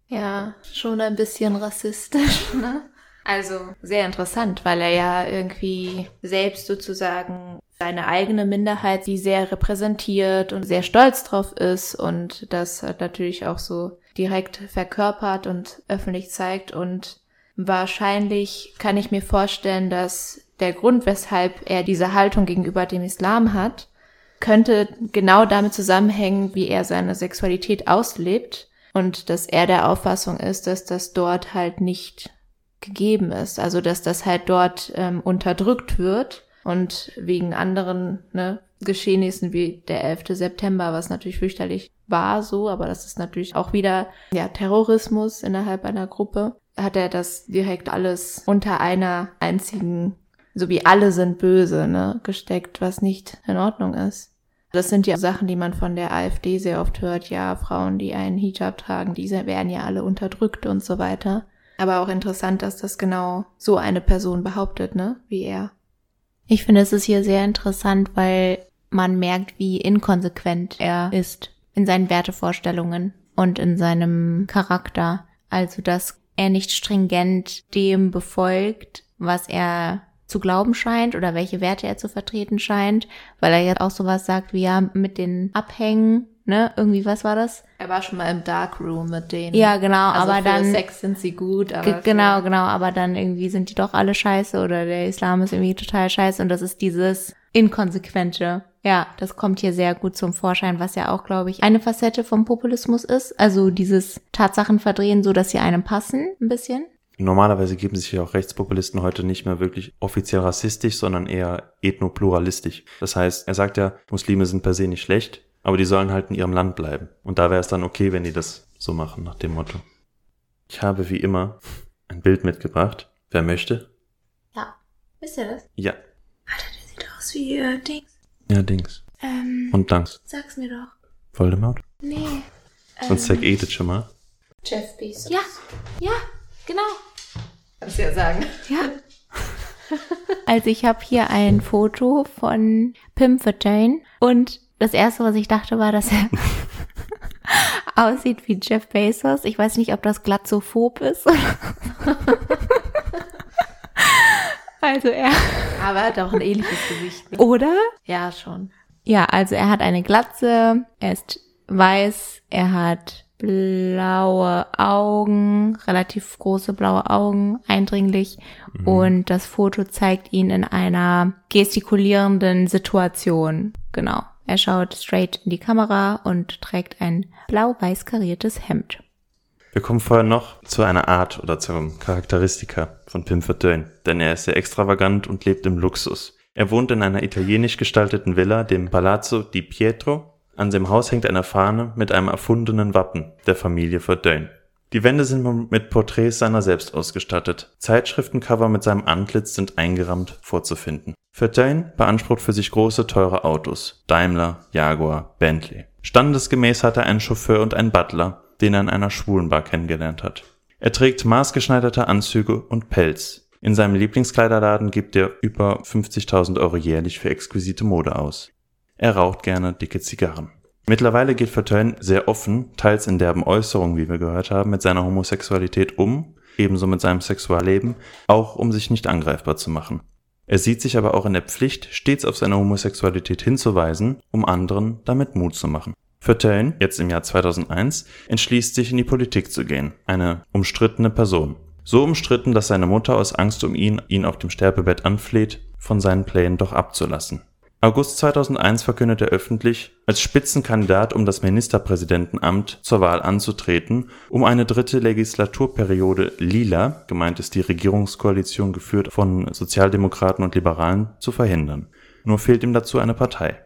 Ja, schon ein bisschen rassistisch, ne? Also sehr interessant, weil er ja irgendwie selbst sozusagen eine eigene Minderheit, die sehr repräsentiert und sehr stolz drauf ist und das natürlich auch so direkt verkörpert und öffentlich zeigt. Und wahrscheinlich kann ich mir vorstellen, dass der Grund, weshalb er diese Haltung gegenüber dem Islam hat, könnte genau damit zusammenhängen, wie er seine Sexualität auslebt und dass er der Auffassung ist, dass das dort halt nicht gegeben ist. Also dass das halt dort ähm, unterdrückt wird und wegen anderen ne, Geschehnissen wie der 11. September, was natürlich fürchterlich war so, aber das ist natürlich auch wieder ja Terrorismus innerhalb einer Gruppe, hat er das direkt alles unter einer einzigen, so wie alle sind böse, ne, gesteckt, was nicht in Ordnung ist. Das sind ja Sachen, die man von der AfD sehr oft hört. Ja, Frauen, die einen Hijab tragen, diese werden ja alle unterdrückt und so weiter. Aber auch interessant, dass das genau so eine Person behauptet, ne, wie er. Ich finde, es ist hier sehr interessant, weil man merkt, wie inkonsequent er ist in seinen Wertevorstellungen und in seinem Charakter. Also, dass er nicht stringent dem befolgt, was er zu glauben scheint oder welche Werte er zu vertreten scheint, weil er jetzt auch sowas sagt wie ja mit den Abhängen, ne? Irgendwie, was war das? Er war schon mal im Darkroom mit denen. Ja, genau, also aber für dann. Sex sind sie gut, aber. Genau, genau, aber dann irgendwie sind die doch alle scheiße oder der Islam ist irgendwie total scheiße und das ist dieses Inkonsequente. Ja, das kommt hier sehr gut zum Vorschein, was ja auch, glaube ich, eine Facette vom Populismus ist. Also dieses Tatsachen verdrehen, so dass sie einem passen, ein bisschen. Normalerweise geben sich ja auch Rechtspopulisten heute nicht mehr wirklich offiziell rassistisch, sondern eher ethnopluralistisch. Das heißt, er sagt ja, Muslime sind per se nicht schlecht, aber die sollen halt in ihrem Land bleiben. Und da wäre es dann okay, wenn die das so machen, nach dem Motto. Ich habe wie immer ein Bild mitgebracht. Wer möchte? Ja. Wisst ihr das? Ja. Alter, der sieht aus wie äh, Dings. Ja, Dings. Ähm, Und Danks. sag's mir doch. Voldemort? Nee. Sonst Ähm, Zack Edith schon mal. Jeff Bezos. ja, ja, genau. Kannst du ja sagen. Ja. Also ich habe hier ein Foto von Pim Fortuyn und das erste, was ich dachte, war, dass er aussieht wie Jeff Bezos. Ich weiß nicht, ob das glatzophob ist. also er Aber er hat auch ein ähnliches Gesicht. Ne? oder Ja, schon. ja, also er hat eine Glatze, er ist weiß, er hat blaue Augen, relativ große blaue Augen, eindringlich. Und das Foto zeigt ihn in einer gestikulierenden Situation. Genau. Er schaut straight in die Kamera und trägt ein blau-weiß kariertes Hemd. Wir kommen vorher noch zu einer Art oder zum Charakteristika von Pim Fortuyn, denn er ist sehr extravagant und lebt im Luxus. Er wohnt in einer italienisch gestalteten Villa, dem Palazzo di Pietro. An dem Haus hängt eine Fahne mit einem erfundenen Wappen der Familie Fortuyn. Die Wände sind mit Porträts seiner selbst ausgestattet. Zeitschriftencover mit seinem Antlitz sind eingerahmt vorzufinden. Fortuyn beansprucht für sich große, teure Autos. Daimler, Jaguar, Bentley. Standesgemäß hat er einen Chauffeur und einen Butler, den er in einer Schwulenbar kennengelernt hat. Er trägt maßgeschneiderte Anzüge und Pelz. In seinem Lieblingskleiderladen gibt er über 50.000 Euro jährlich für exquisite Mode aus. Er raucht gerne dicke Zigarren. Mittlerweile geht Fortuyn sehr offen, teils in derben Äußerungen, wie wir gehört haben, mit seiner Homosexualität um, ebenso mit seinem Sexualleben, auch um sich nicht angreifbar zu machen. Er sieht sich aber auch in der Pflicht, stets auf seine Homosexualität hinzuweisen, um anderen damit Mut zu machen. Fortuyn, jetzt im Jahr 2001, entschließt sich in die Politik zu gehen, eine umstrittene Person. So umstritten, dass seine Mutter aus Angst um ihn ihn auf dem Sterbebett anfleht, von seinen Plänen doch abzulassen. August 2001 verkündet er öffentlich, als Spitzenkandidat um das Ministerpräsidentenamt zur Wahl anzutreten, um eine dritte Legislaturperiode Lila, gemeint ist die Regierungskoalition geführt von Sozialdemokraten und Liberalen, zu verhindern. Nur fehlt ihm dazu eine Partei.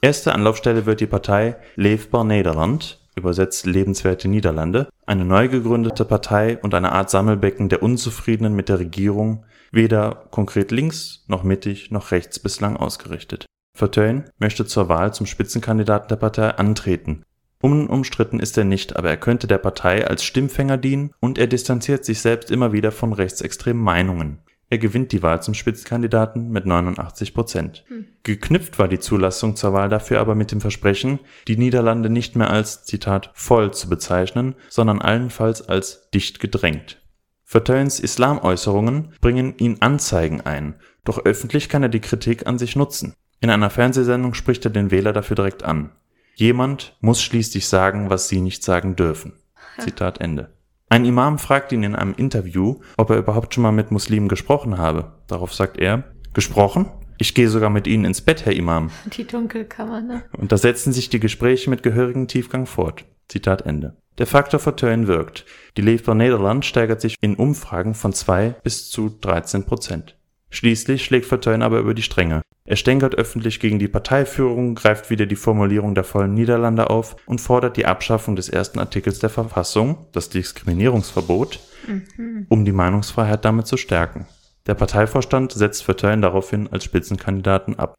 Erste Anlaufstelle wird die Partei Leefbaar Nederland, übersetzt lebenswerte Niederlande, eine neu gegründete Partei und eine Art Sammelbecken der Unzufriedenen mit der Regierung, weder konkret links noch mittig noch rechts bislang ausgerichtet. Fortuyn möchte zur Wahl zum Spitzenkandidaten der Partei antreten. Unumstritten ist er nicht, aber er könnte der Partei als Stimmfänger dienen und er distanziert sich selbst immer wieder von rechtsextremen Meinungen. Er gewinnt die Wahl zum Spitzenkandidaten mit 89 Prozent. Geknüpft war die Zulassung zur Wahl dafür aber mit dem Versprechen, die Niederlande nicht mehr als, Zitat, voll zu bezeichnen, sondern allenfalls als dicht gedrängt. Fortuyns Islamäußerungen bringen ihn Anzeigen ein, doch öffentlich kann er die Kritik an sich nutzen. In einer Fernsehsendung spricht er den Wähler dafür direkt an. Jemand muss schließlich sagen, was sie nicht sagen dürfen. Zitat Ende. Ein Imam fragt ihn in einem Interview, ob er überhaupt schon mal mit Muslimen gesprochen habe. Darauf sagt er, gesprochen? Ich gehe sogar mit ihnen ins Bett, Herr Imam. Die Dunkelkammer, ne? Und da setzen sich die Gespräche mit gehörigem Tiefgang fort. Zitat Ende. Der Faktor Verteuern wirkt. Die Leefbaar Nederland steigert sich in Umfragen von 2 bis zu 13 Prozent. Schließlich schlägt Verteuern aber über die Stränge. Er stänkert öffentlich gegen die Parteiführung, greift wieder die Formulierung der vollen Niederlande auf und fordert die Abschaffung des ersten Artikels der Verfassung, das Diskriminierungsverbot, mhm. um die Meinungsfreiheit damit zu stärken. Der Parteivorstand setzt Verteuern daraufhin als Spitzenkandidaten ab.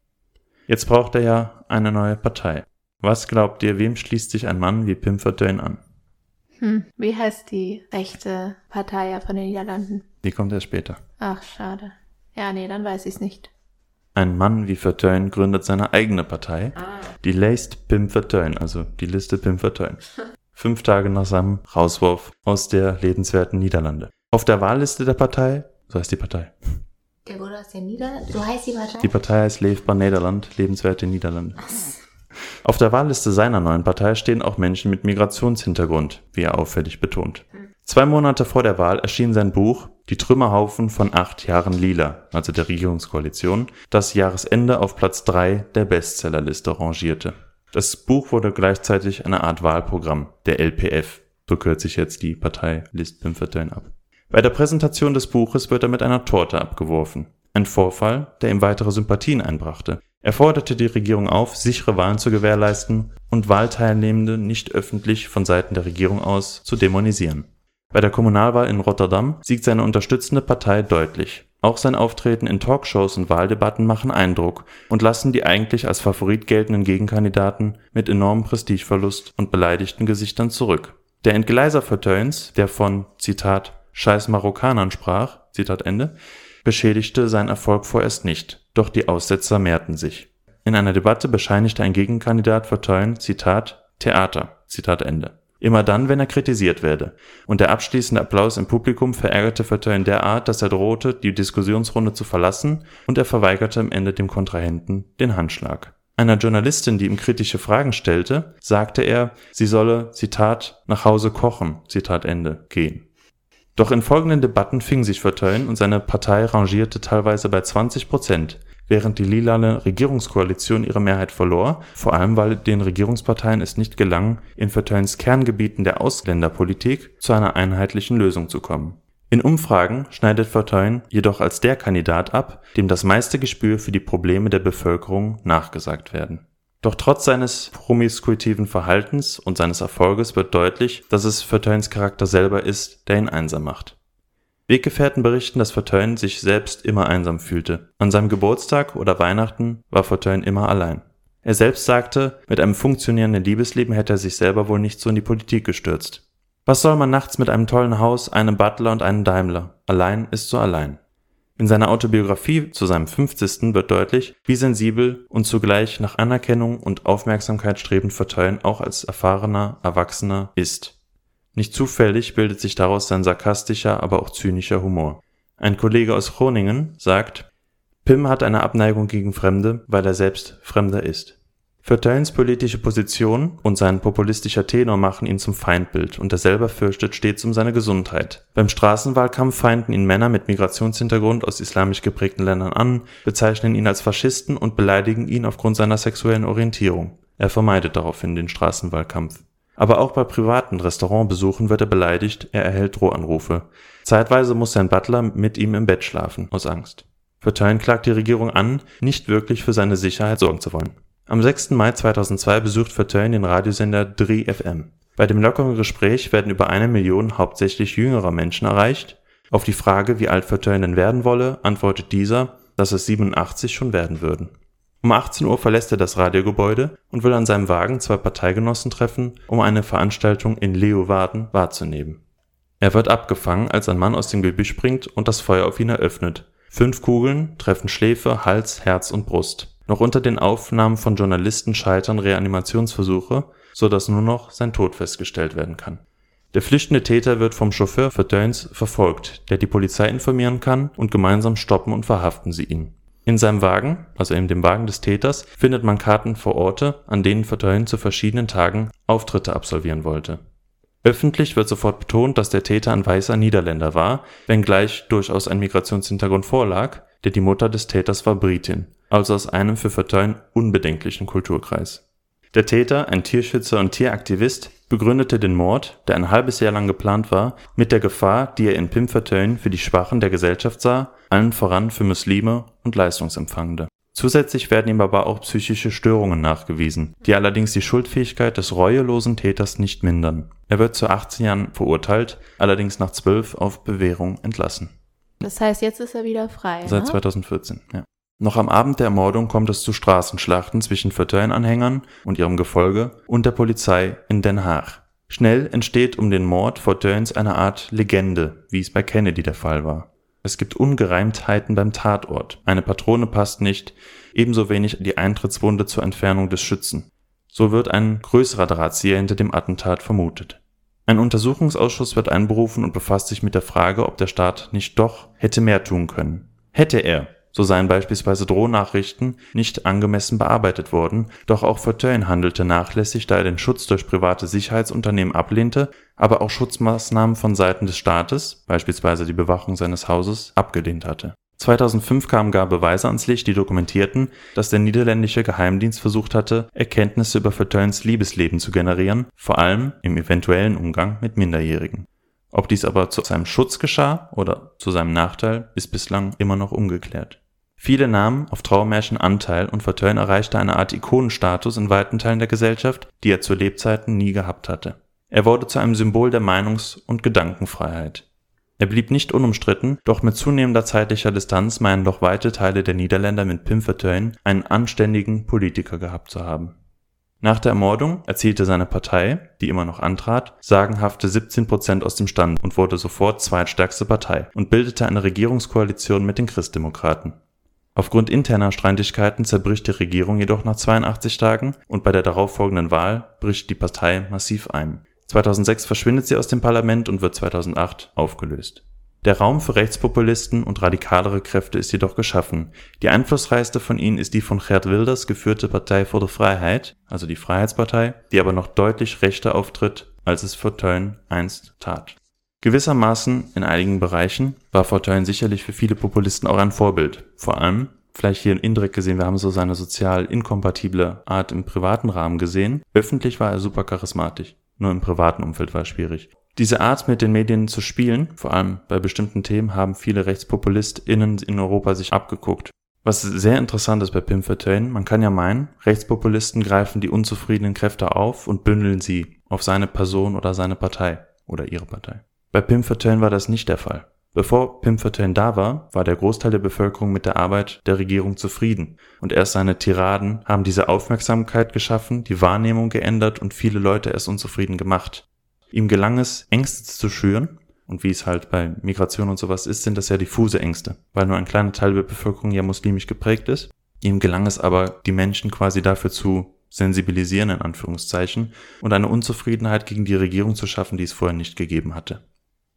Jetzt braucht er ja eine neue Partei. Was glaubt ihr, wem schließt sich ein Mann wie Pim Fortuyn an? Hm, wie heißt die rechte Partei von den Niederlanden? Die kommt erst später. Ach, schade. Ja, nee, dann weiß ich's nicht. Ein Mann wie Fortuyn gründet seine eigene Partei, ah. die Laced Pim Fortuyn, also die Liste Pim Fortuyn. Fünf Tage nach seinem Rauswurf aus der lebenswerten Niederlande. Auf der Wahlliste der Partei, so heißt die Partei. Der wurde aus der Niederlande? So heißt die Partei? Die Partei heißt Leefbaar Nederland, lebenswerte Niederlande. Was? Auf der Wahlliste seiner neuen Partei stehen auch Menschen mit Migrationshintergrund, wie er auffällig betont. Zwei Monate vor der Wahl erschien sein Buch Die Trümmerhaufen von acht Jahren Lila, also der Regierungskoalition, das Jahresende auf Platz drei der Bestsellerliste rangierte. Das Buch wurde gleichzeitig eine Art Wahlprogramm, der LPF, so kürzt sich jetzt die Partei List Pimfertön ab. Bei der Präsentation des Buches wird er mit einer Torte abgeworfen. Ein Vorfall, der ihm weitere Sympathien einbrachte. Er forderte die Regierung auf, sichere Wahlen zu gewährleisten und Wahlteilnehmende nicht öffentlich von Seiten der Regierung aus zu dämonisieren. Bei der Kommunalwahl in Rotterdam siegt seine unterstützende Partei deutlich. Auch sein Auftreten in Talkshows und Wahldebatten machen Eindruck und lassen die eigentlich als Favorit geltenden Gegenkandidaten mit enormem Prestigeverlust und beleidigten Gesichtern zurück. Der Entgleiser Verteuns, der von, Zitat, scheiß Marokkanern sprach, Zitat Ende, beschädigte seinen Erfolg vorerst nicht, doch die Aussetzer mehrten sich. In einer Debatte bescheinigte ein Gegenkandidat Verteulen, Zitat, Theater, Zitat Ende. Immer dann, wenn er kritisiert werde. Und der abschließende Applaus im Publikum verärgerte Verteulen derart, dass er drohte, die Diskussionsrunde zu verlassen, und er verweigerte am Ende dem Kontrahenten den Handschlag. Einer Journalistin, die ihm kritische Fragen stellte, sagte er, sie solle, Zitat, nach Hause kochen, Zitat Ende, gehen. Doch in folgenden Debatten fing sich Verteuyn und seine Partei rangierte teilweise bei 20 Prozent, während die lilane Regierungskoalition ihre Mehrheit verlor, vor allem weil den Regierungsparteien es nicht gelang, in Verteuns Kerngebieten der Ausländerpolitik zu einer einheitlichen Lösung zu kommen. In Umfragen schneidet Verteuyn jedoch als der Kandidat ab, dem das meiste Gespür für die Probleme der Bevölkerung nachgesagt werden doch trotz seines promiskuitiven Verhaltens und seines Erfolges wird deutlich, dass es Verteuns Charakter selber ist, der ihn einsam macht. Weggefährten berichten, dass Verteun sich selbst immer einsam fühlte. An seinem Geburtstag oder Weihnachten war Verteun immer allein. Er selbst sagte, mit einem funktionierenden Liebesleben hätte er sich selber wohl nicht so in die Politik gestürzt. Was soll man nachts mit einem tollen Haus, einem Butler und einem Daimler? Allein ist so allein. In seiner Autobiografie zu seinem 50. wird deutlich, wie sensibel und zugleich nach Anerkennung und Aufmerksamkeit strebend Verteuern auch als erfahrener Erwachsener ist. Nicht zufällig bildet sich daraus sein sarkastischer, aber auch zynischer Humor. Ein Kollege aus Groningen sagt, Pim hat eine Abneigung gegen Fremde, weil er selbst Fremder ist. Verteuens politische Position und sein populistischer Tenor machen ihn zum Feindbild und er selber fürchtet stets um seine Gesundheit. Beim Straßenwahlkampf feinden ihn Männer mit Migrationshintergrund aus islamisch geprägten Ländern an, bezeichnen ihn als Faschisten und beleidigen ihn aufgrund seiner sexuellen Orientierung. Er vermeidet daraufhin den Straßenwahlkampf. Aber auch bei privaten Restaurantbesuchen wird er beleidigt, er erhält Drohanrufe. Zeitweise muss sein Butler mit ihm im Bett schlafen, aus Angst. Verteuyen klagt die Regierung an, nicht wirklich für seine Sicherheit sorgen zu wollen. Am 6. Mai 2002 besucht Verteuyn den Radiosender Dri FM. Bei dem lockeren Gespräch werden über eine Million hauptsächlich jüngerer Menschen erreicht. Auf die Frage, wie alt Verteuyn denn werden wolle, antwortet dieser, dass es 87 schon werden würden. Um 18 Uhr verlässt er das Radiogebäude und will an seinem Wagen zwei Parteigenossen treffen, um eine Veranstaltung in Leeuwarden wahrzunehmen. Er wird abgefangen, als ein Mann aus dem Gebüsch springt und das Feuer auf ihn eröffnet. Fünf Kugeln treffen Schläfe, Hals, Herz und Brust. Noch unter den Aufnahmen von Journalisten scheitern Reanimationsversuche, so dass nur noch sein Tod festgestellt werden kann. Der flüchtende Täter wird vom Chauffeur Verdöns verfolgt, der die Polizei informieren kann und gemeinsam stoppen und verhaften sie ihn. In seinem Wagen, also in dem Wagen des Täters, findet man Karten vor Orte, an denen Verteulen zu verschiedenen Tagen Auftritte absolvieren wollte. Öffentlich wird sofort betont, dass der Täter ein weißer Niederländer war, wenngleich durchaus ein Migrationshintergrund vorlag, denn die Mutter des Täters war Britin, also aus einem für Verteulen unbedenklichen Kulturkreis. Der Täter, ein Tierschützer und Tieraktivist, begründete den Mord, der ein halbes Jahr lang geplant war, mit der Gefahr, die er in Pimpfertön für die Schwachen der Gesellschaft sah, allen voran für Muslime und Leistungsempfangende. Zusätzlich werden ihm aber auch psychische Störungen nachgewiesen, die allerdings die Schuldfähigkeit des reuelosen Täters nicht mindern. Er wird zu 18 Jahren verurteilt, allerdings nach 12 auf Bewährung entlassen. Das heißt, jetzt ist er wieder frei. Seit ne? 2014, ja. Noch am Abend der Ermordung kommt es zu Straßenschlachten zwischen Fortuyn-Anhängern und ihrem Gefolge und der Polizei in Den Haag. Schnell entsteht um den Mord Fortuyns eine Art Legende, wie es bei Kennedy der Fall war. Es gibt Ungereimtheiten beim Tatort. Eine Patrone passt nicht, ebenso wenig die Eintrittswunde zur Entfernung des Schützen. So wird ein größerer Drahtzieher hinter dem Attentat vermutet. Ein Untersuchungsausschuss wird einberufen und befasst sich mit der Frage, ob der Staat nicht doch hätte mehr tun können. Hätte er, so seien beispielsweise Drohnachrichten nicht angemessen bearbeitet worden, doch auch Fortuyn handelte nachlässig, da er den Schutz durch private Sicherheitsunternehmen ablehnte, aber auch Schutzmaßnahmen von Seiten des Staates, beispielsweise die Bewachung seines Hauses, abgelehnt hatte. 2005 kamen gar Beweise ans Licht, die dokumentierten, dass der niederländische Geheimdienst versucht hatte, Erkenntnisse über Fortuyns Liebesleben zu generieren, vor allem im eventuellen Umgang mit Minderjährigen. Ob dies aber zu seinem Schutz geschah oder zu seinem Nachteil, ist bislang immer noch ungeklärt. Viele nahmen auf Trauermärchen Anteil und Verteuern erreichte eine Art Ikonenstatus in weiten Teilen der Gesellschaft, die er zu Lebzeiten nie gehabt hatte. Er wurde zu einem Symbol der Meinungs und Gedankenfreiheit. Er blieb nicht unumstritten, doch mit zunehmender zeitlicher Distanz meinen doch weite Teile der Niederländer mit Pim Fortuyn einen anständigen Politiker gehabt zu haben. Nach der Ermordung erzielte seine Partei, die immer noch antrat, sagenhafte 17 Prozent aus dem Stand und wurde sofort zweitstärkste Partei und bildete eine Regierungskoalition mit den Christdemokraten. Aufgrund interner Streitigkeiten zerbricht die Regierung jedoch nach 82 Tagen und bei der darauffolgenden Wahl bricht die Partei massiv ein. 2006 verschwindet sie aus dem Parlament und wird 2008 aufgelöst. Der Raum für Rechtspopulisten und radikalere Kräfte ist jedoch geschaffen. Die einflussreichste von ihnen ist die von Geert Wilders geführte Partei für die Freiheit, also die Freiheitspartei, die aber noch deutlich rechter auftritt, als es Fortuyn einst tat. Gewissermaßen in einigen Bereichen war Fortuyn sicherlich für viele Populisten auch ein Vorbild. Vor allem, vielleicht hier indirekt gesehen, wir haben so seine sozial inkompatible Art im privaten Rahmen gesehen. Öffentlich war er super charismatisch. Nur im privaten Umfeld war es schwierig. Diese Art mit den Medien zu spielen, vor allem bei bestimmten Themen, haben viele RechtspopulistInnen in Europa sich abgeguckt. Was sehr interessant ist bei Pim Fortuyn, man kann ja meinen, Rechtspopulisten greifen die unzufriedenen Kräfte auf und bündeln sie auf seine Person oder seine Partei oder ihre Partei. Bei Pim Fortuyn war das nicht der Fall. Bevor Pim Fortuyn da war, war der Großteil der Bevölkerung mit der Arbeit der Regierung zufrieden. Und erst seine Tiraden haben diese Aufmerksamkeit geschaffen, die Wahrnehmung geändert und viele Leute erst unzufrieden gemacht. Ihm gelang es, Ängste zu schüren. Und wie es halt bei Migration und sowas ist, sind das ja diffuse Ängste, weil nur ein kleiner Teil der Bevölkerung ja muslimisch geprägt ist. Ihm gelang es aber, die Menschen quasi dafür zu sensibilisieren, in Anführungszeichen, und eine Unzufriedenheit gegen die Regierung zu schaffen, die es vorher nicht gegeben hatte.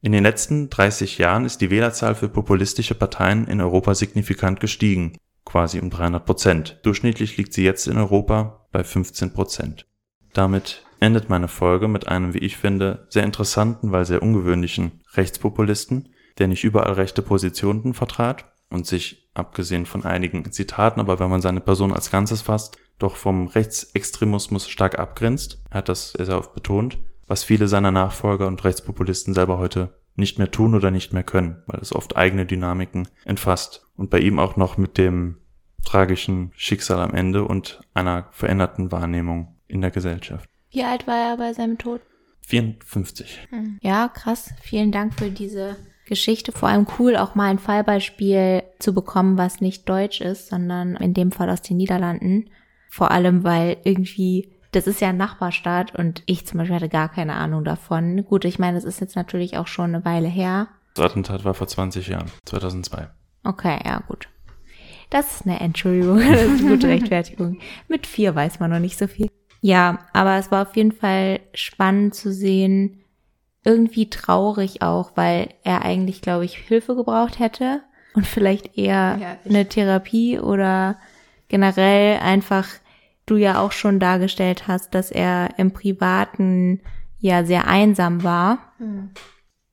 In den letzten 30 Jahren ist die Wählerzahl für populistische Parteien in Europa signifikant gestiegen, quasi um 300 Prozent. Durchschnittlich liegt sie jetzt in Europa bei 15 Prozent. Damit endet meine Folge mit einem, wie ich finde, sehr interessanten, weil sehr ungewöhnlichen Rechtspopulisten, der nicht überall rechte Positionen vertrat und sich, abgesehen von einigen Zitaten, aber wenn man seine Person als Ganzes fasst, doch vom Rechtsextremismus stark abgrenzt. Er hat das sehr oft betont was viele seiner Nachfolger und Rechtspopulisten selber heute nicht mehr tun oder nicht mehr können, weil es oft eigene Dynamiken entfasst und bei ihm auch noch mit dem tragischen Schicksal am Ende und einer veränderten Wahrnehmung in der Gesellschaft. Wie alt war er bei seinem Tod? 54. Hm. Ja, krass. Vielen Dank für diese Geschichte. Vor allem cool, auch mal ein Fallbeispiel zu bekommen, was nicht deutsch ist, sondern in dem Fall aus den Niederlanden. Vor allem, weil irgendwie das ist ja ein Nachbarstaat und ich zum Beispiel hatte gar keine Ahnung davon. Gut, ich meine, das ist jetzt natürlich auch schon eine Weile her. Das Attentat war vor 20 Jahren, 2002. Okay, ja, gut. Das ist eine Entschuldigung, das ist eine gute Rechtfertigung. Mit vier weiß man noch nicht so viel. Ja, aber es war auf jeden Fall spannend zu sehen, irgendwie traurig auch, weil er eigentlich, glaube ich, Hilfe gebraucht hätte und vielleicht eher Ja, eine Therapie oder generell einfach du ja auch schon dargestellt hast, dass er im Privaten ja sehr einsam war.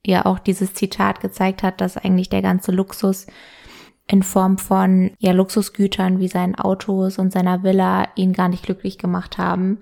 Ja auch dieses Zitat gezeigt hat, dass eigentlich der ganze Luxus in Form von ja Luxusgütern wie seinen Autos und seiner Villa ihn gar nicht glücklich gemacht haben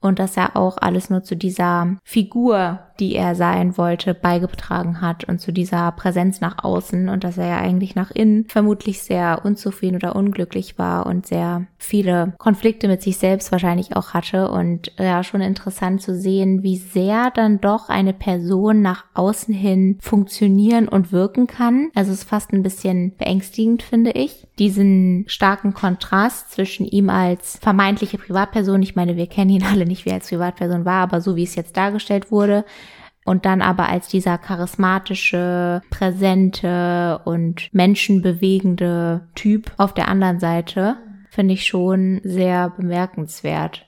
und dass er auch alles nur zu dieser Figur, die er sein wollte, beigetragen hat und zu dieser Präsenz nach außen und dass er ja eigentlich nach innen vermutlich sehr unzufrieden oder unglücklich war und sehr viele Konflikte mit sich selbst wahrscheinlich auch hatte und ja schon interessant zu sehen, wie sehr dann doch eine Person nach außen hin funktionieren und wirken kann. Also es ist fast ein bisschen beängstigend, finde ich, diesen starken Kontrast zwischen ihm als vermeintliche Privatperson, ich meine, wir kennen ihn alle nicht, wie er als Privatperson war, aber so wie es jetzt dargestellt wurde, und dann aber als dieser charismatische, präsente und menschenbewegende Typ auf der anderen Seite, finde ich schon sehr bemerkenswert.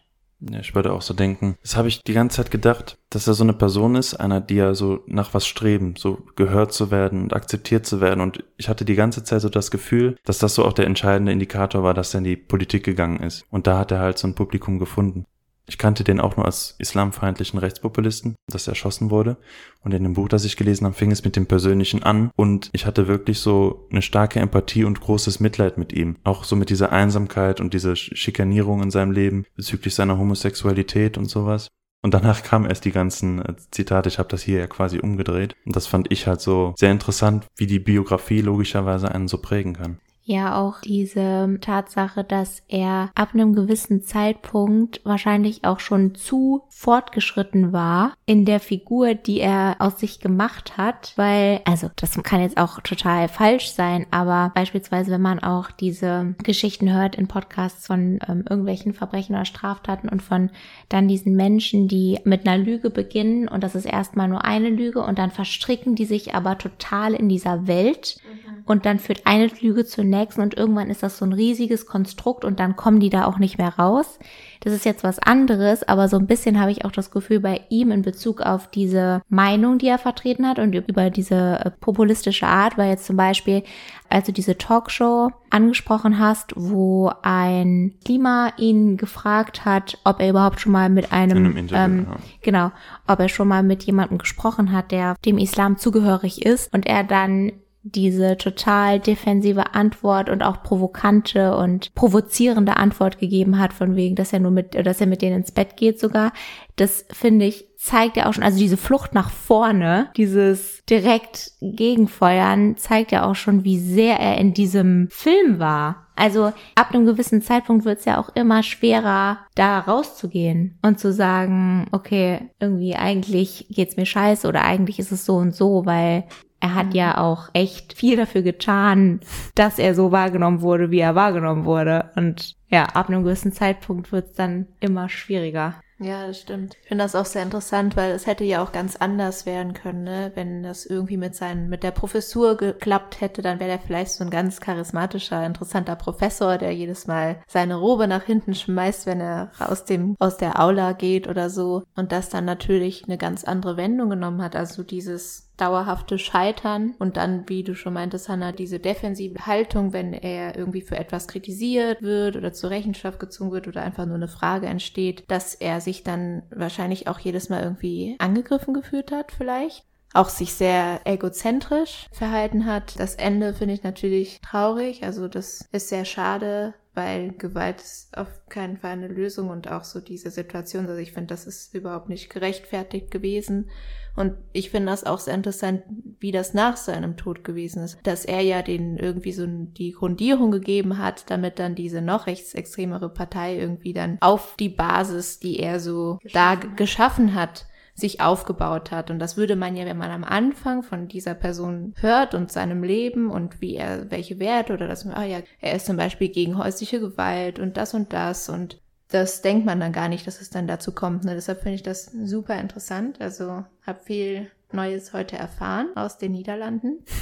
Ja, ich würde auch so denken. Das habe ich die ganze Zeit gedacht, dass er so eine Person ist, einer, die ja so nach was streben, so gehört zu werden und akzeptiert zu werden. Und ich hatte die ganze Zeit so das Gefühl, dass das so auch der entscheidende Indikator war, dass er in die Politik gegangen ist. Und da hat er halt so ein Publikum gefunden. Ich kannte den auch nur als islamfeindlichen Rechtspopulisten, dass er erschossen wurde. Und in dem Buch, das ich gelesen habe, fing es mit dem Persönlichen an. Und ich hatte wirklich so eine starke Empathie und großes Mitleid mit ihm. Auch so mit dieser Einsamkeit und dieser Schikanierung in seinem Leben bezüglich seiner Homosexualität und sowas. Und danach kamen erst die ganzen äh, Zitate. Ich habe das hier ja quasi umgedreht. Und das fand ich halt so sehr interessant, wie die Biografie logischerweise einen so prägen kann. Ja, auch diese Tatsache, dass er ab einem gewissen Zeitpunkt wahrscheinlich auch schon zu fortgeschritten war in der Figur, die er aus sich gemacht hat, weil, also das kann jetzt auch total falsch sein, aber beispielsweise, wenn man auch diese Geschichten hört in Podcasts von ähm, irgendwelchen Verbrechen oder Straftaten und von dann diesen Menschen, die mit einer Lüge beginnen und das ist erstmal nur eine Lüge und dann verstricken die sich aber total in dieser Welt und dann führt eine Lüge zur nächsten und irgendwann ist das so ein riesiges Konstrukt und dann kommen die da auch nicht mehr raus. Das ist jetzt was anderes, aber so ein bisschen habe ich auch das Gefühl bei ihm in Bezug auf diese Meinung, die er vertreten hat und über diese äh, populistische Art, weil jetzt zum Beispiel, als du diese Talkshow angesprochen hast, wo ein Klima ihn gefragt hat, ob er überhaupt schon mal mit einem, In einem Interview, ähm, ja. genau, ob er schon mal mit jemandem gesprochen hat, der dem Islam zugehörig ist und er dann diese total defensive Antwort und auch provokante und provozierende Antwort gegeben hat, von wegen, dass er nur mit, dass er mit denen ins Bett geht sogar. Das finde ich, zeigt ja auch schon, also diese Flucht nach vorne, dieses direkt Gegenfeuern, zeigt ja auch schon, wie sehr er in diesem Film war. Also ab einem gewissen Zeitpunkt wird es ja auch immer schwerer, da rauszugehen und zu sagen, okay, irgendwie eigentlich geht's mir scheiße oder eigentlich ist es so und so, weil er hat ja auch echt viel dafür getan, dass er so wahrgenommen wurde, wie er wahrgenommen wurde. Und ja, ab einem gewissen Zeitpunkt wird's dann immer schwieriger. Ja, das stimmt. Ich finde das auch sehr interessant, weil es hätte ja auch ganz anders werden können, ne? Wenn das irgendwie mit seinen, mit der Professur geklappt hätte, dann wäre er vielleicht so ein ganz charismatischer, interessanter Professor, der jedes Mal seine Robe nach hinten schmeißt, wenn er aus dem, aus der Aula geht oder so. Und das dann natürlich eine ganz andere Wendung genommen hat. Also dieses dauerhafte Scheitern und dann, wie du schon meintest, Hannah, diese defensive Haltung, wenn er irgendwie für etwas kritisiert wird oder zur Rechenschaft gezogen wird oder einfach nur eine Frage entsteht, dass er sich dann wahrscheinlich auch jedes Mal irgendwie angegriffen gefühlt hat, vielleicht. Auch sich sehr egozentrisch verhalten hat. Das Ende finde ich natürlich traurig. Also das ist sehr schade, weil Gewalt ist auf keinen Fall eine Lösung und auch so diese Situation. Also ich finde, das ist überhaupt nicht gerechtfertigt gewesen. Und ich finde das auch sehr interessant, wie das nach seinem Tod gewesen ist. Dass er ja den irgendwie so die Grundierung gegeben hat, damit dann diese noch rechtsextremere Partei irgendwie dann auf die Basis, die er so da g- geschaffen hat, sich aufgebaut hat. Und das würde man ja, wenn man am Anfang von dieser Person hört und seinem Leben und wie er, welche Werte oder das, ah ja, er ist zum Beispiel gegen häusliche Gewalt und das und das und das denkt man dann gar nicht, dass es dann dazu kommt. Ne? Deshalb finde ich das super interessant. Also habe viel Neues heute erfahren aus den Niederlanden.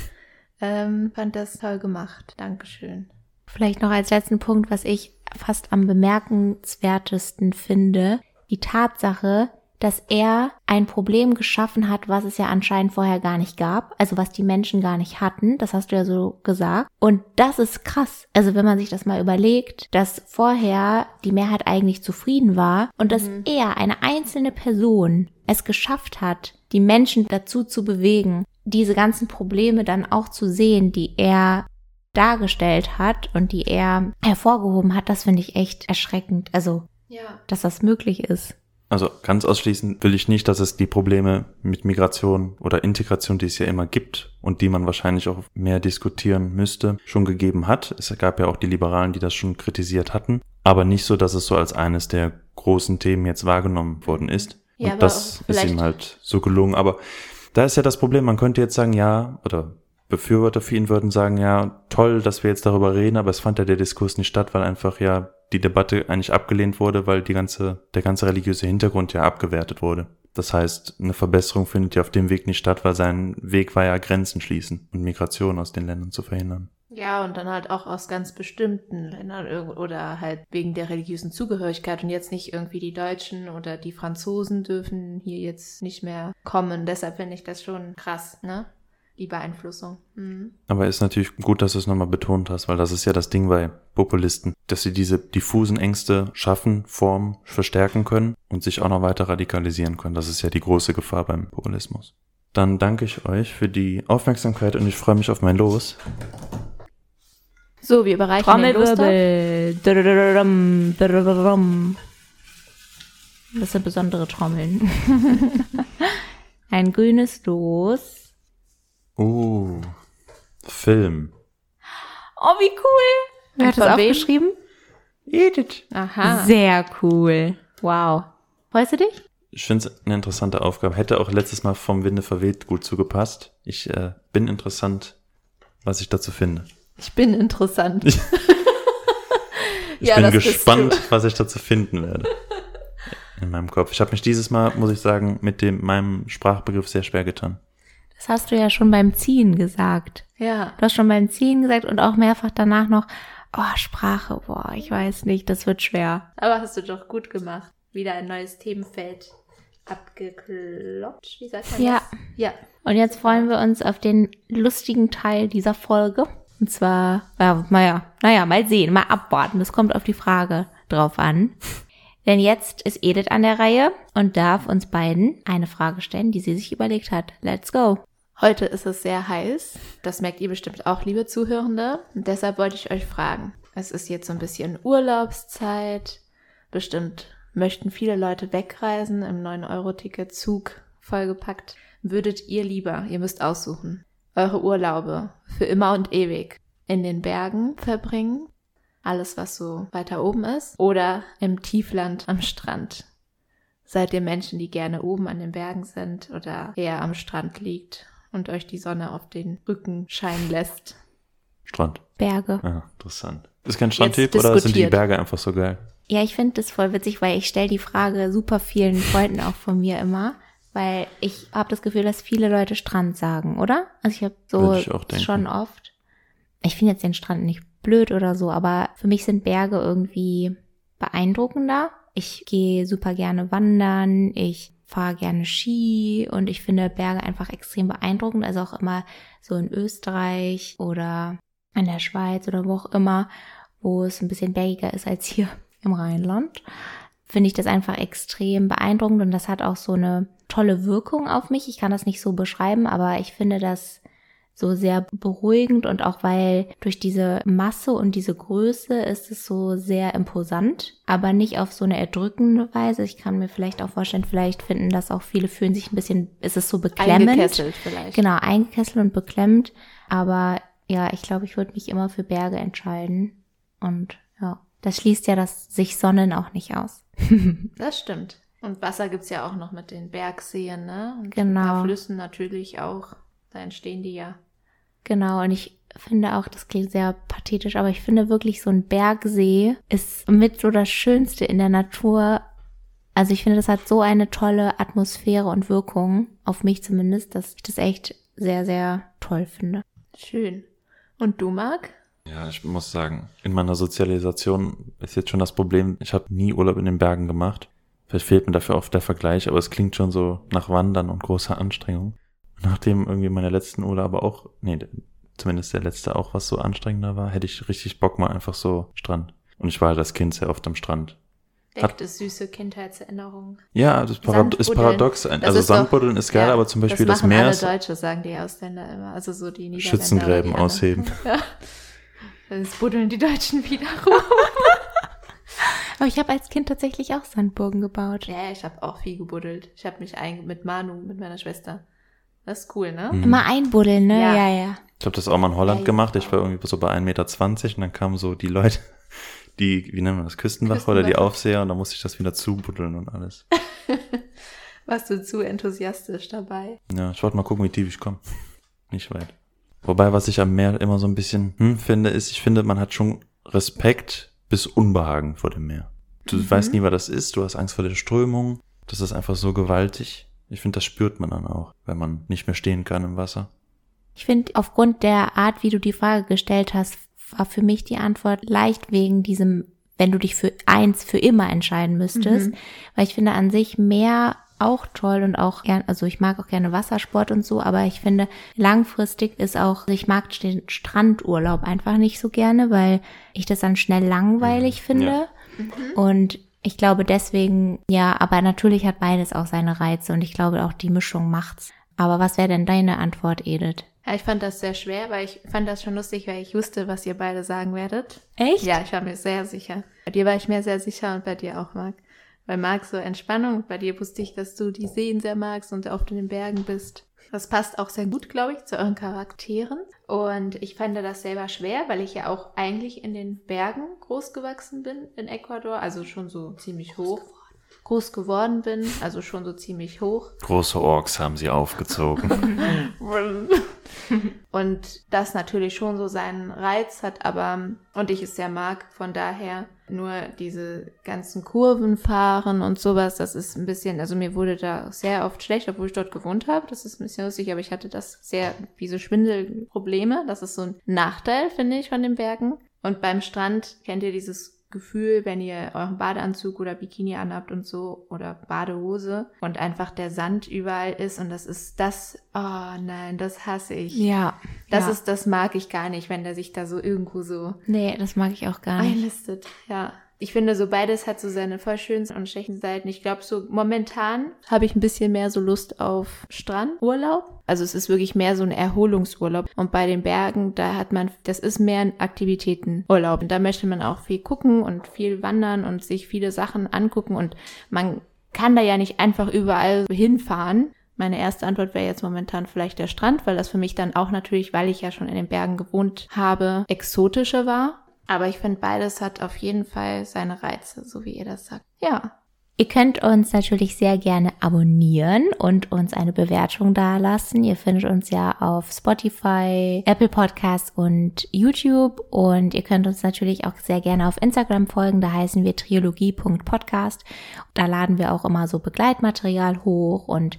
Ähm, fand das toll gemacht. Dankeschön. Vielleicht noch als letzten Punkt, was ich fast am bemerkenswertesten finde, die Tatsache, dass er ein Problem geschaffen hat, was es ja anscheinend vorher gar nicht gab, also was die Menschen gar nicht hatten, das hast du ja so gesagt. Und das ist krass. Also wenn man sich das mal überlegt, dass vorher die Mehrheit eigentlich zufrieden war und dass Mhm. er, eine einzelne Person, es geschafft hat, die Menschen dazu zu bewegen, diese ganzen Probleme dann auch zu sehen, die er dargestellt hat und die er hervorgehoben hat, das finde ich echt erschreckend. Also, Ja. dass das möglich ist. Also ganz ausschließen will ich nicht, dass es die Probleme mit Migration oder Integration, die es ja immer gibt und die man wahrscheinlich auch mehr diskutieren müsste, schon gegeben hat. Es gab ja auch die Liberalen, die das schon kritisiert hatten, aber nicht so, dass es so als eines der großen Themen jetzt wahrgenommen worden ist. Ja, und das ist ihm halt so gelungen. Aber da ist ja das Problem, man könnte jetzt sagen, ja, oder Befürworter für ihn würden sagen, ja, toll, dass wir jetzt darüber reden, aber es fand ja der Diskurs nicht statt, weil einfach ja die Debatte eigentlich abgelehnt wurde, weil die ganze, der ganze religiöse Hintergrund ja abgewertet wurde. Das heißt, eine Verbesserung findet ja auf dem Weg nicht statt, weil sein Weg war ja Grenzen schließen und Migration aus den Ländern zu verhindern. Ja, und dann halt auch aus ganz bestimmten Ländern oder halt wegen der religiösen Zugehörigkeit und jetzt nicht irgendwie die Deutschen oder die Franzosen dürfen hier jetzt nicht mehr kommen. Deshalb finde ich das schon krass, ne? Die Beeinflussung. Mhm. Aber ist natürlich gut, dass du es nochmal betont hast, weil das ist ja das Ding bei Populisten, dass sie diese diffusen Ängste schaffen, formen, verstärken können und sich auch noch weiter radikalisieren können. Das ist ja die große Gefahr beim Populismus. Dann danke ich euch für die Aufmerksamkeit und ich freue mich auf mein Los. So, wir überreichen den. Trommelwirbel. Drrrrrum. Das sind besondere Trommeln. Ein grünes Los. Uh, Film. Oh, wie cool. Wer hat das aufgeschrieben? Edith. Aha. Sehr cool. Wow. Freust du dich? Ich finde es eine interessante Aufgabe. Hätte auch letztes Mal vom Winde verweht gut zugepasst. Ich äh, bin interessant, was ich dazu finde. Ich bin interessant. Ich Ja, bin das bist gespannt, du. was ich dazu finden werde. In meinem Kopf. Ich habe mich dieses Mal, muss ich sagen, mit dem meinem Sprachbegriff sehr schwer getan. Das hast du ja schon beim Ziehen gesagt. Ja. Du hast schon beim Ziehen gesagt und auch mehrfach danach noch, oh, Sprache, boah, ich weiß nicht, das wird schwer. Aber hast du doch gut gemacht. Wieder ein neues Themenfeld abgekloppt. Wie sagt man Ja. das? Ja. Und jetzt freuen wir uns auf den lustigen Teil dieser Folge. Und zwar, ja, naja, naja, mal sehen, mal abwarten. Das kommt auf die Frage drauf an. Denn jetzt ist Edith an der Reihe und darf uns beiden eine Frage stellen, die sie sich überlegt hat. Let's go. Heute ist es sehr heiß. Das merkt ihr bestimmt auch, liebe Zuhörende. Und deshalb wollte ich euch fragen. Es ist jetzt so ein bisschen Urlaubszeit. Bestimmt möchten viele Leute wegreisen im 9-Euro-Ticket Zug vollgepackt. Würdet ihr lieber, ihr müsst aussuchen, eure Urlaube für immer und ewig in den Bergen verbringen? Alles, was so weiter oben ist? Oder im Tiefland am Strand? Seid ihr Menschen, die gerne oben an den Bergen sind oder eher am Strand liegt und euch die Sonne auf den Rücken scheinen lässt? Strand. Berge. Ja, interessant. Ist kein Strandtyp Jetzt oder sind die. Berge einfach so geil? Ja, ich finde das voll witzig, weil ich stelle die Frage super vielen Freunden auch von mir immer, weil ich habe das Gefühl, dass viele Leute Strand sagen, oder? Also ich habe so ich schon oft. Ich finde jetzt den Strand nicht blöd oder so, aber für mich sind Berge irgendwie beeindruckender. Ich gehe super gerne wandern, ich fahre gerne Ski und ich finde Berge einfach extrem beeindruckend. Also auch immer so in Österreich oder in der Schweiz oder wo auch immer, wo es ein bisschen bergiger ist als hier im Rheinland, finde ich das einfach extrem beeindruckend und das hat auch so eine tolle Wirkung auf mich. Ich kann das nicht so beschreiben, aber ich finde das so sehr beruhigend und auch weil durch diese Masse und diese Größe ist es so sehr imposant, aber nicht auf so eine erdrückende Weise. Ich kann mir vielleicht auch vorstellen, vielleicht finden das auch viele fühlen sich ein bisschen, ist es so beklemmend. Eingekesselt vielleicht. Genau, eingekesselt und beklemmt. Aber ja, ich glaube, ich würde mich immer für Berge entscheiden. Und ja, das schließt ja das sich Sonnen auch nicht aus. Das stimmt. Und Wasser gibt's ja auch noch mit den Bergseen, ne? Und Genau. Flüssen natürlich auch. Da entstehen die ja. Genau, und ich finde auch, das klingt sehr pathetisch, aber ich finde wirklich, so ein Bergsee ist mit so das Schönste in der Natur. Also ich finde, das hat so eine tolle Atmosphäre und Wirkung, auf mich zumindest, dass ich das echt sehr, sehr toll finde. Schön. Und du, Marc? Ja, ich muss sagen, in meiner Sozialisation ist jetzt schon das Problem, ich habe nie Urlaub in den Bergen gemacht. Vielleicht fehlt mir dafür oft der Vergleich, aber es klingt schon so nach Wandern und großer Anstrengung. Nachdem irgendwie meine letzten Urlaube auch, nee, zumindest der letzte auch was so anstrengender war, hätte ich richtig Bock mal einfach so Strand. Und ich war halt als Kind sehr oft am Strand. Weckt es süße Kindheitserinnerungen. Ja, das Parad ist paradox. Das Also ist doch- Sandbuddeln ist geil, Ja, aber zum Beispiel das, machen Meer alle ist Deutsche, sagen die Ausländer immer. Also so die Niederländer. Schützengräben die ausheben. Ja. Das buddeln die Deutschen wieder rum. Aber ich habe als Kind tatsächlich auch Sandburgen gebaut. ja, ja, ich habe auch viel gebuddelt. Ich habe mich ein mit Manu, mit meiner Schwester. Das ist cool, ne? Mhm. Immer einbuddeln, ne? Ja. Ja, ja. Ich habe das auch mal in Holland Ja, gemacht. Ich war irgendwie so bei 1,20 Meter und dann kamen so die Leute, die, wie nennt man das, Küstenwache, oder die. Aufseher und dann musste ich das wieder zubuddeln und alles. Warst du zu enthusiastisch dabei? Ja, ich wollte mal gucken, wie tief ich komme. Nicht weit. Wobei, was ich am Meer immer so ein bisschen hm, finde, ist, ich finde, man hat schon Respekt bis Unbehagen vor dem Meer. Du Mhm. weißt nie, was das ist, du hast Angst vor der Strömung. Das ist einfach so gewaltig. Ich finde, das spürt man dann auch, wenn man nicht mehr stehen kann im Wasser. Ich finde, aufgrund der Art, wie du die Frage gestellt hast, war für mich die Antwort leicht wegen diesem, wenn du dich für eins für immer entscheiden müsstest. Mhm. Weil ich finde an sich mehr auch toll und auch gern, also ich mag auch gerne Wassersport und so, aber ich finde langfristig ist auch, ich mag den Strandurlaub einfach nicht so gerne, weil ich das dann schnell langweilig finde. Ja. Und ich glaube deswegen, ja, aber natürlich hat beides auch seine Reize und ich glaube auch die Mischung macht's. Aber was wäre denn deine Antwort, Edith? Ja, ich fand das sehr schwer, weil ich fand das schon lustig, weil ich wusste, was ihr beide sagen werdet. Echt? Ja, ich war mir sehr sicher. Bei dir war ich mir sehr sicher und bei dir auch, Marc. Bei Marc so Entspannung bei dir wusste ich, dass du die Seen sehr magst und oft in den Bergen bist. Das passt auch sehr gut, glaube ich, zu euren Charakteren. Und ich fand das selber schwer, weil ich ja auch eigentlich in den Bergen groß gewachsen bin in Ecuador, also schon so ziemlich hoch. Groß geworden bin, also schon so ziemlich hoch. Große Orks haben sie aufgezogen. Und das natürlich schon so seinen Reiz hat, aber, und ich es ja mag, von daher nur diese ganzen Kurven fahren und sowas, das ist ein bisschen, also mir wurde da sehr oft schlecht, obwohl ich dort gewohnt habe, das ist ein bisschen lustig, aber ich hatte das sehr, diese Schwindelprobleme, das ist so ein Nachteil, finde ich, von den Bergen. Und beim Strand kennt ihr dieses Gefühl, wenn ihr euren Badeanzug oder Bikini anhabt und so oder Badehose und einfach der Sand überall ist und das ist das, oh nein, das hasse ich. Ja. Das ja. ist, das mag ich gar nicht, wenn der sich da so irgendwo so Nee, das mag ich auch gar nicht. einlistet. Ja. Ich finde, so beides hat so seine voll schönen und schlechten Seiten. Ich glaube, so momentan habe ich ein bisschen mehr so Lust auf Strandurlaub. Also es ist wirklich mehr so ein Erholungsurlaub. Und bei den Bergen, da hat man, das ist mehr ein Aktivitätenurlaub. Und da möchte man auch viel gucken und viel wandern und sich viele Sachen angucken. Und man kann da ja nicht einfach überall hinfahren. Meine erste Antwort wäre jetzt momentan vielleicht der Strand, weil das für mich dann auch natürlich, weil ich ja schon in den Bergen gewohnt habe, exotischer war. Aber ich finde, beides hat auf jeden Fall seine Reize, so wie ihr das sagt. Ja. Ihr könnt uns natürlich sehr gerne abonnieren und uns eine Bewertung dalassen. Ihr findet uns ja auf Spotify, Apple Podcasts und YouTube. Und ihr könnt uns natürlich auch sehr gerne auf Instagram folgen. Da heißen wir triologie.podcast. Da laden wir auch immer so Begleitmaterial hoch und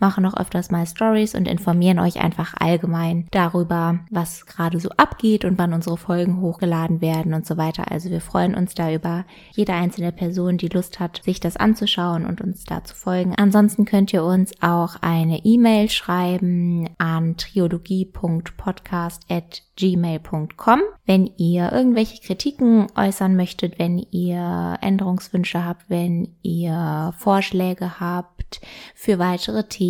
machen auch öfters mal Stories und informieren euch einfach allgemein darüber, was gerade so abgeht und wann unsere Folgen hochgeladen werden und so weiter. Also wir freuen uns da über jede einzelne Person, die Lust hat, sich das anzuschauen und uns da zu folgen. Ansonsten könnt ihr uns auch eine E-Mail schreiben an triologie.podcast@gmail.com, wenn ihr irgendwelche Kritiken äußern möchtet, wenn ihr Änderungswünsche habt, wenn ihr Vorschläge habt für weitere Themen,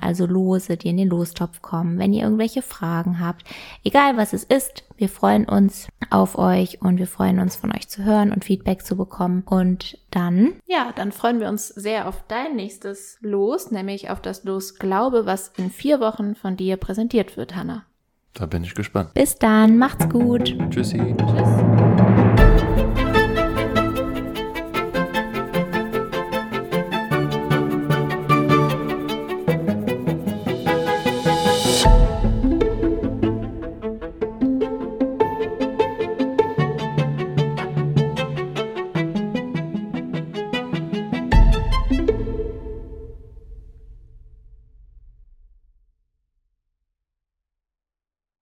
also Lose, die in den Lostopf kommen, wenn ihr irgendwelche Fragen habt, egal was es ist, wir freuen uns auf euch und wir freuen uns von euch zu hören und Feedback zu bekommen. Und dann, Ja, dann freuen wir uns sehr auf dein nächstes Los, nämlich auf das Los Glaube, was in vier Wochen von dir präsentiert wird, Hannah. Da bin ich gespannt. bis dann, macht's gut. Tschüssi. Tschüss.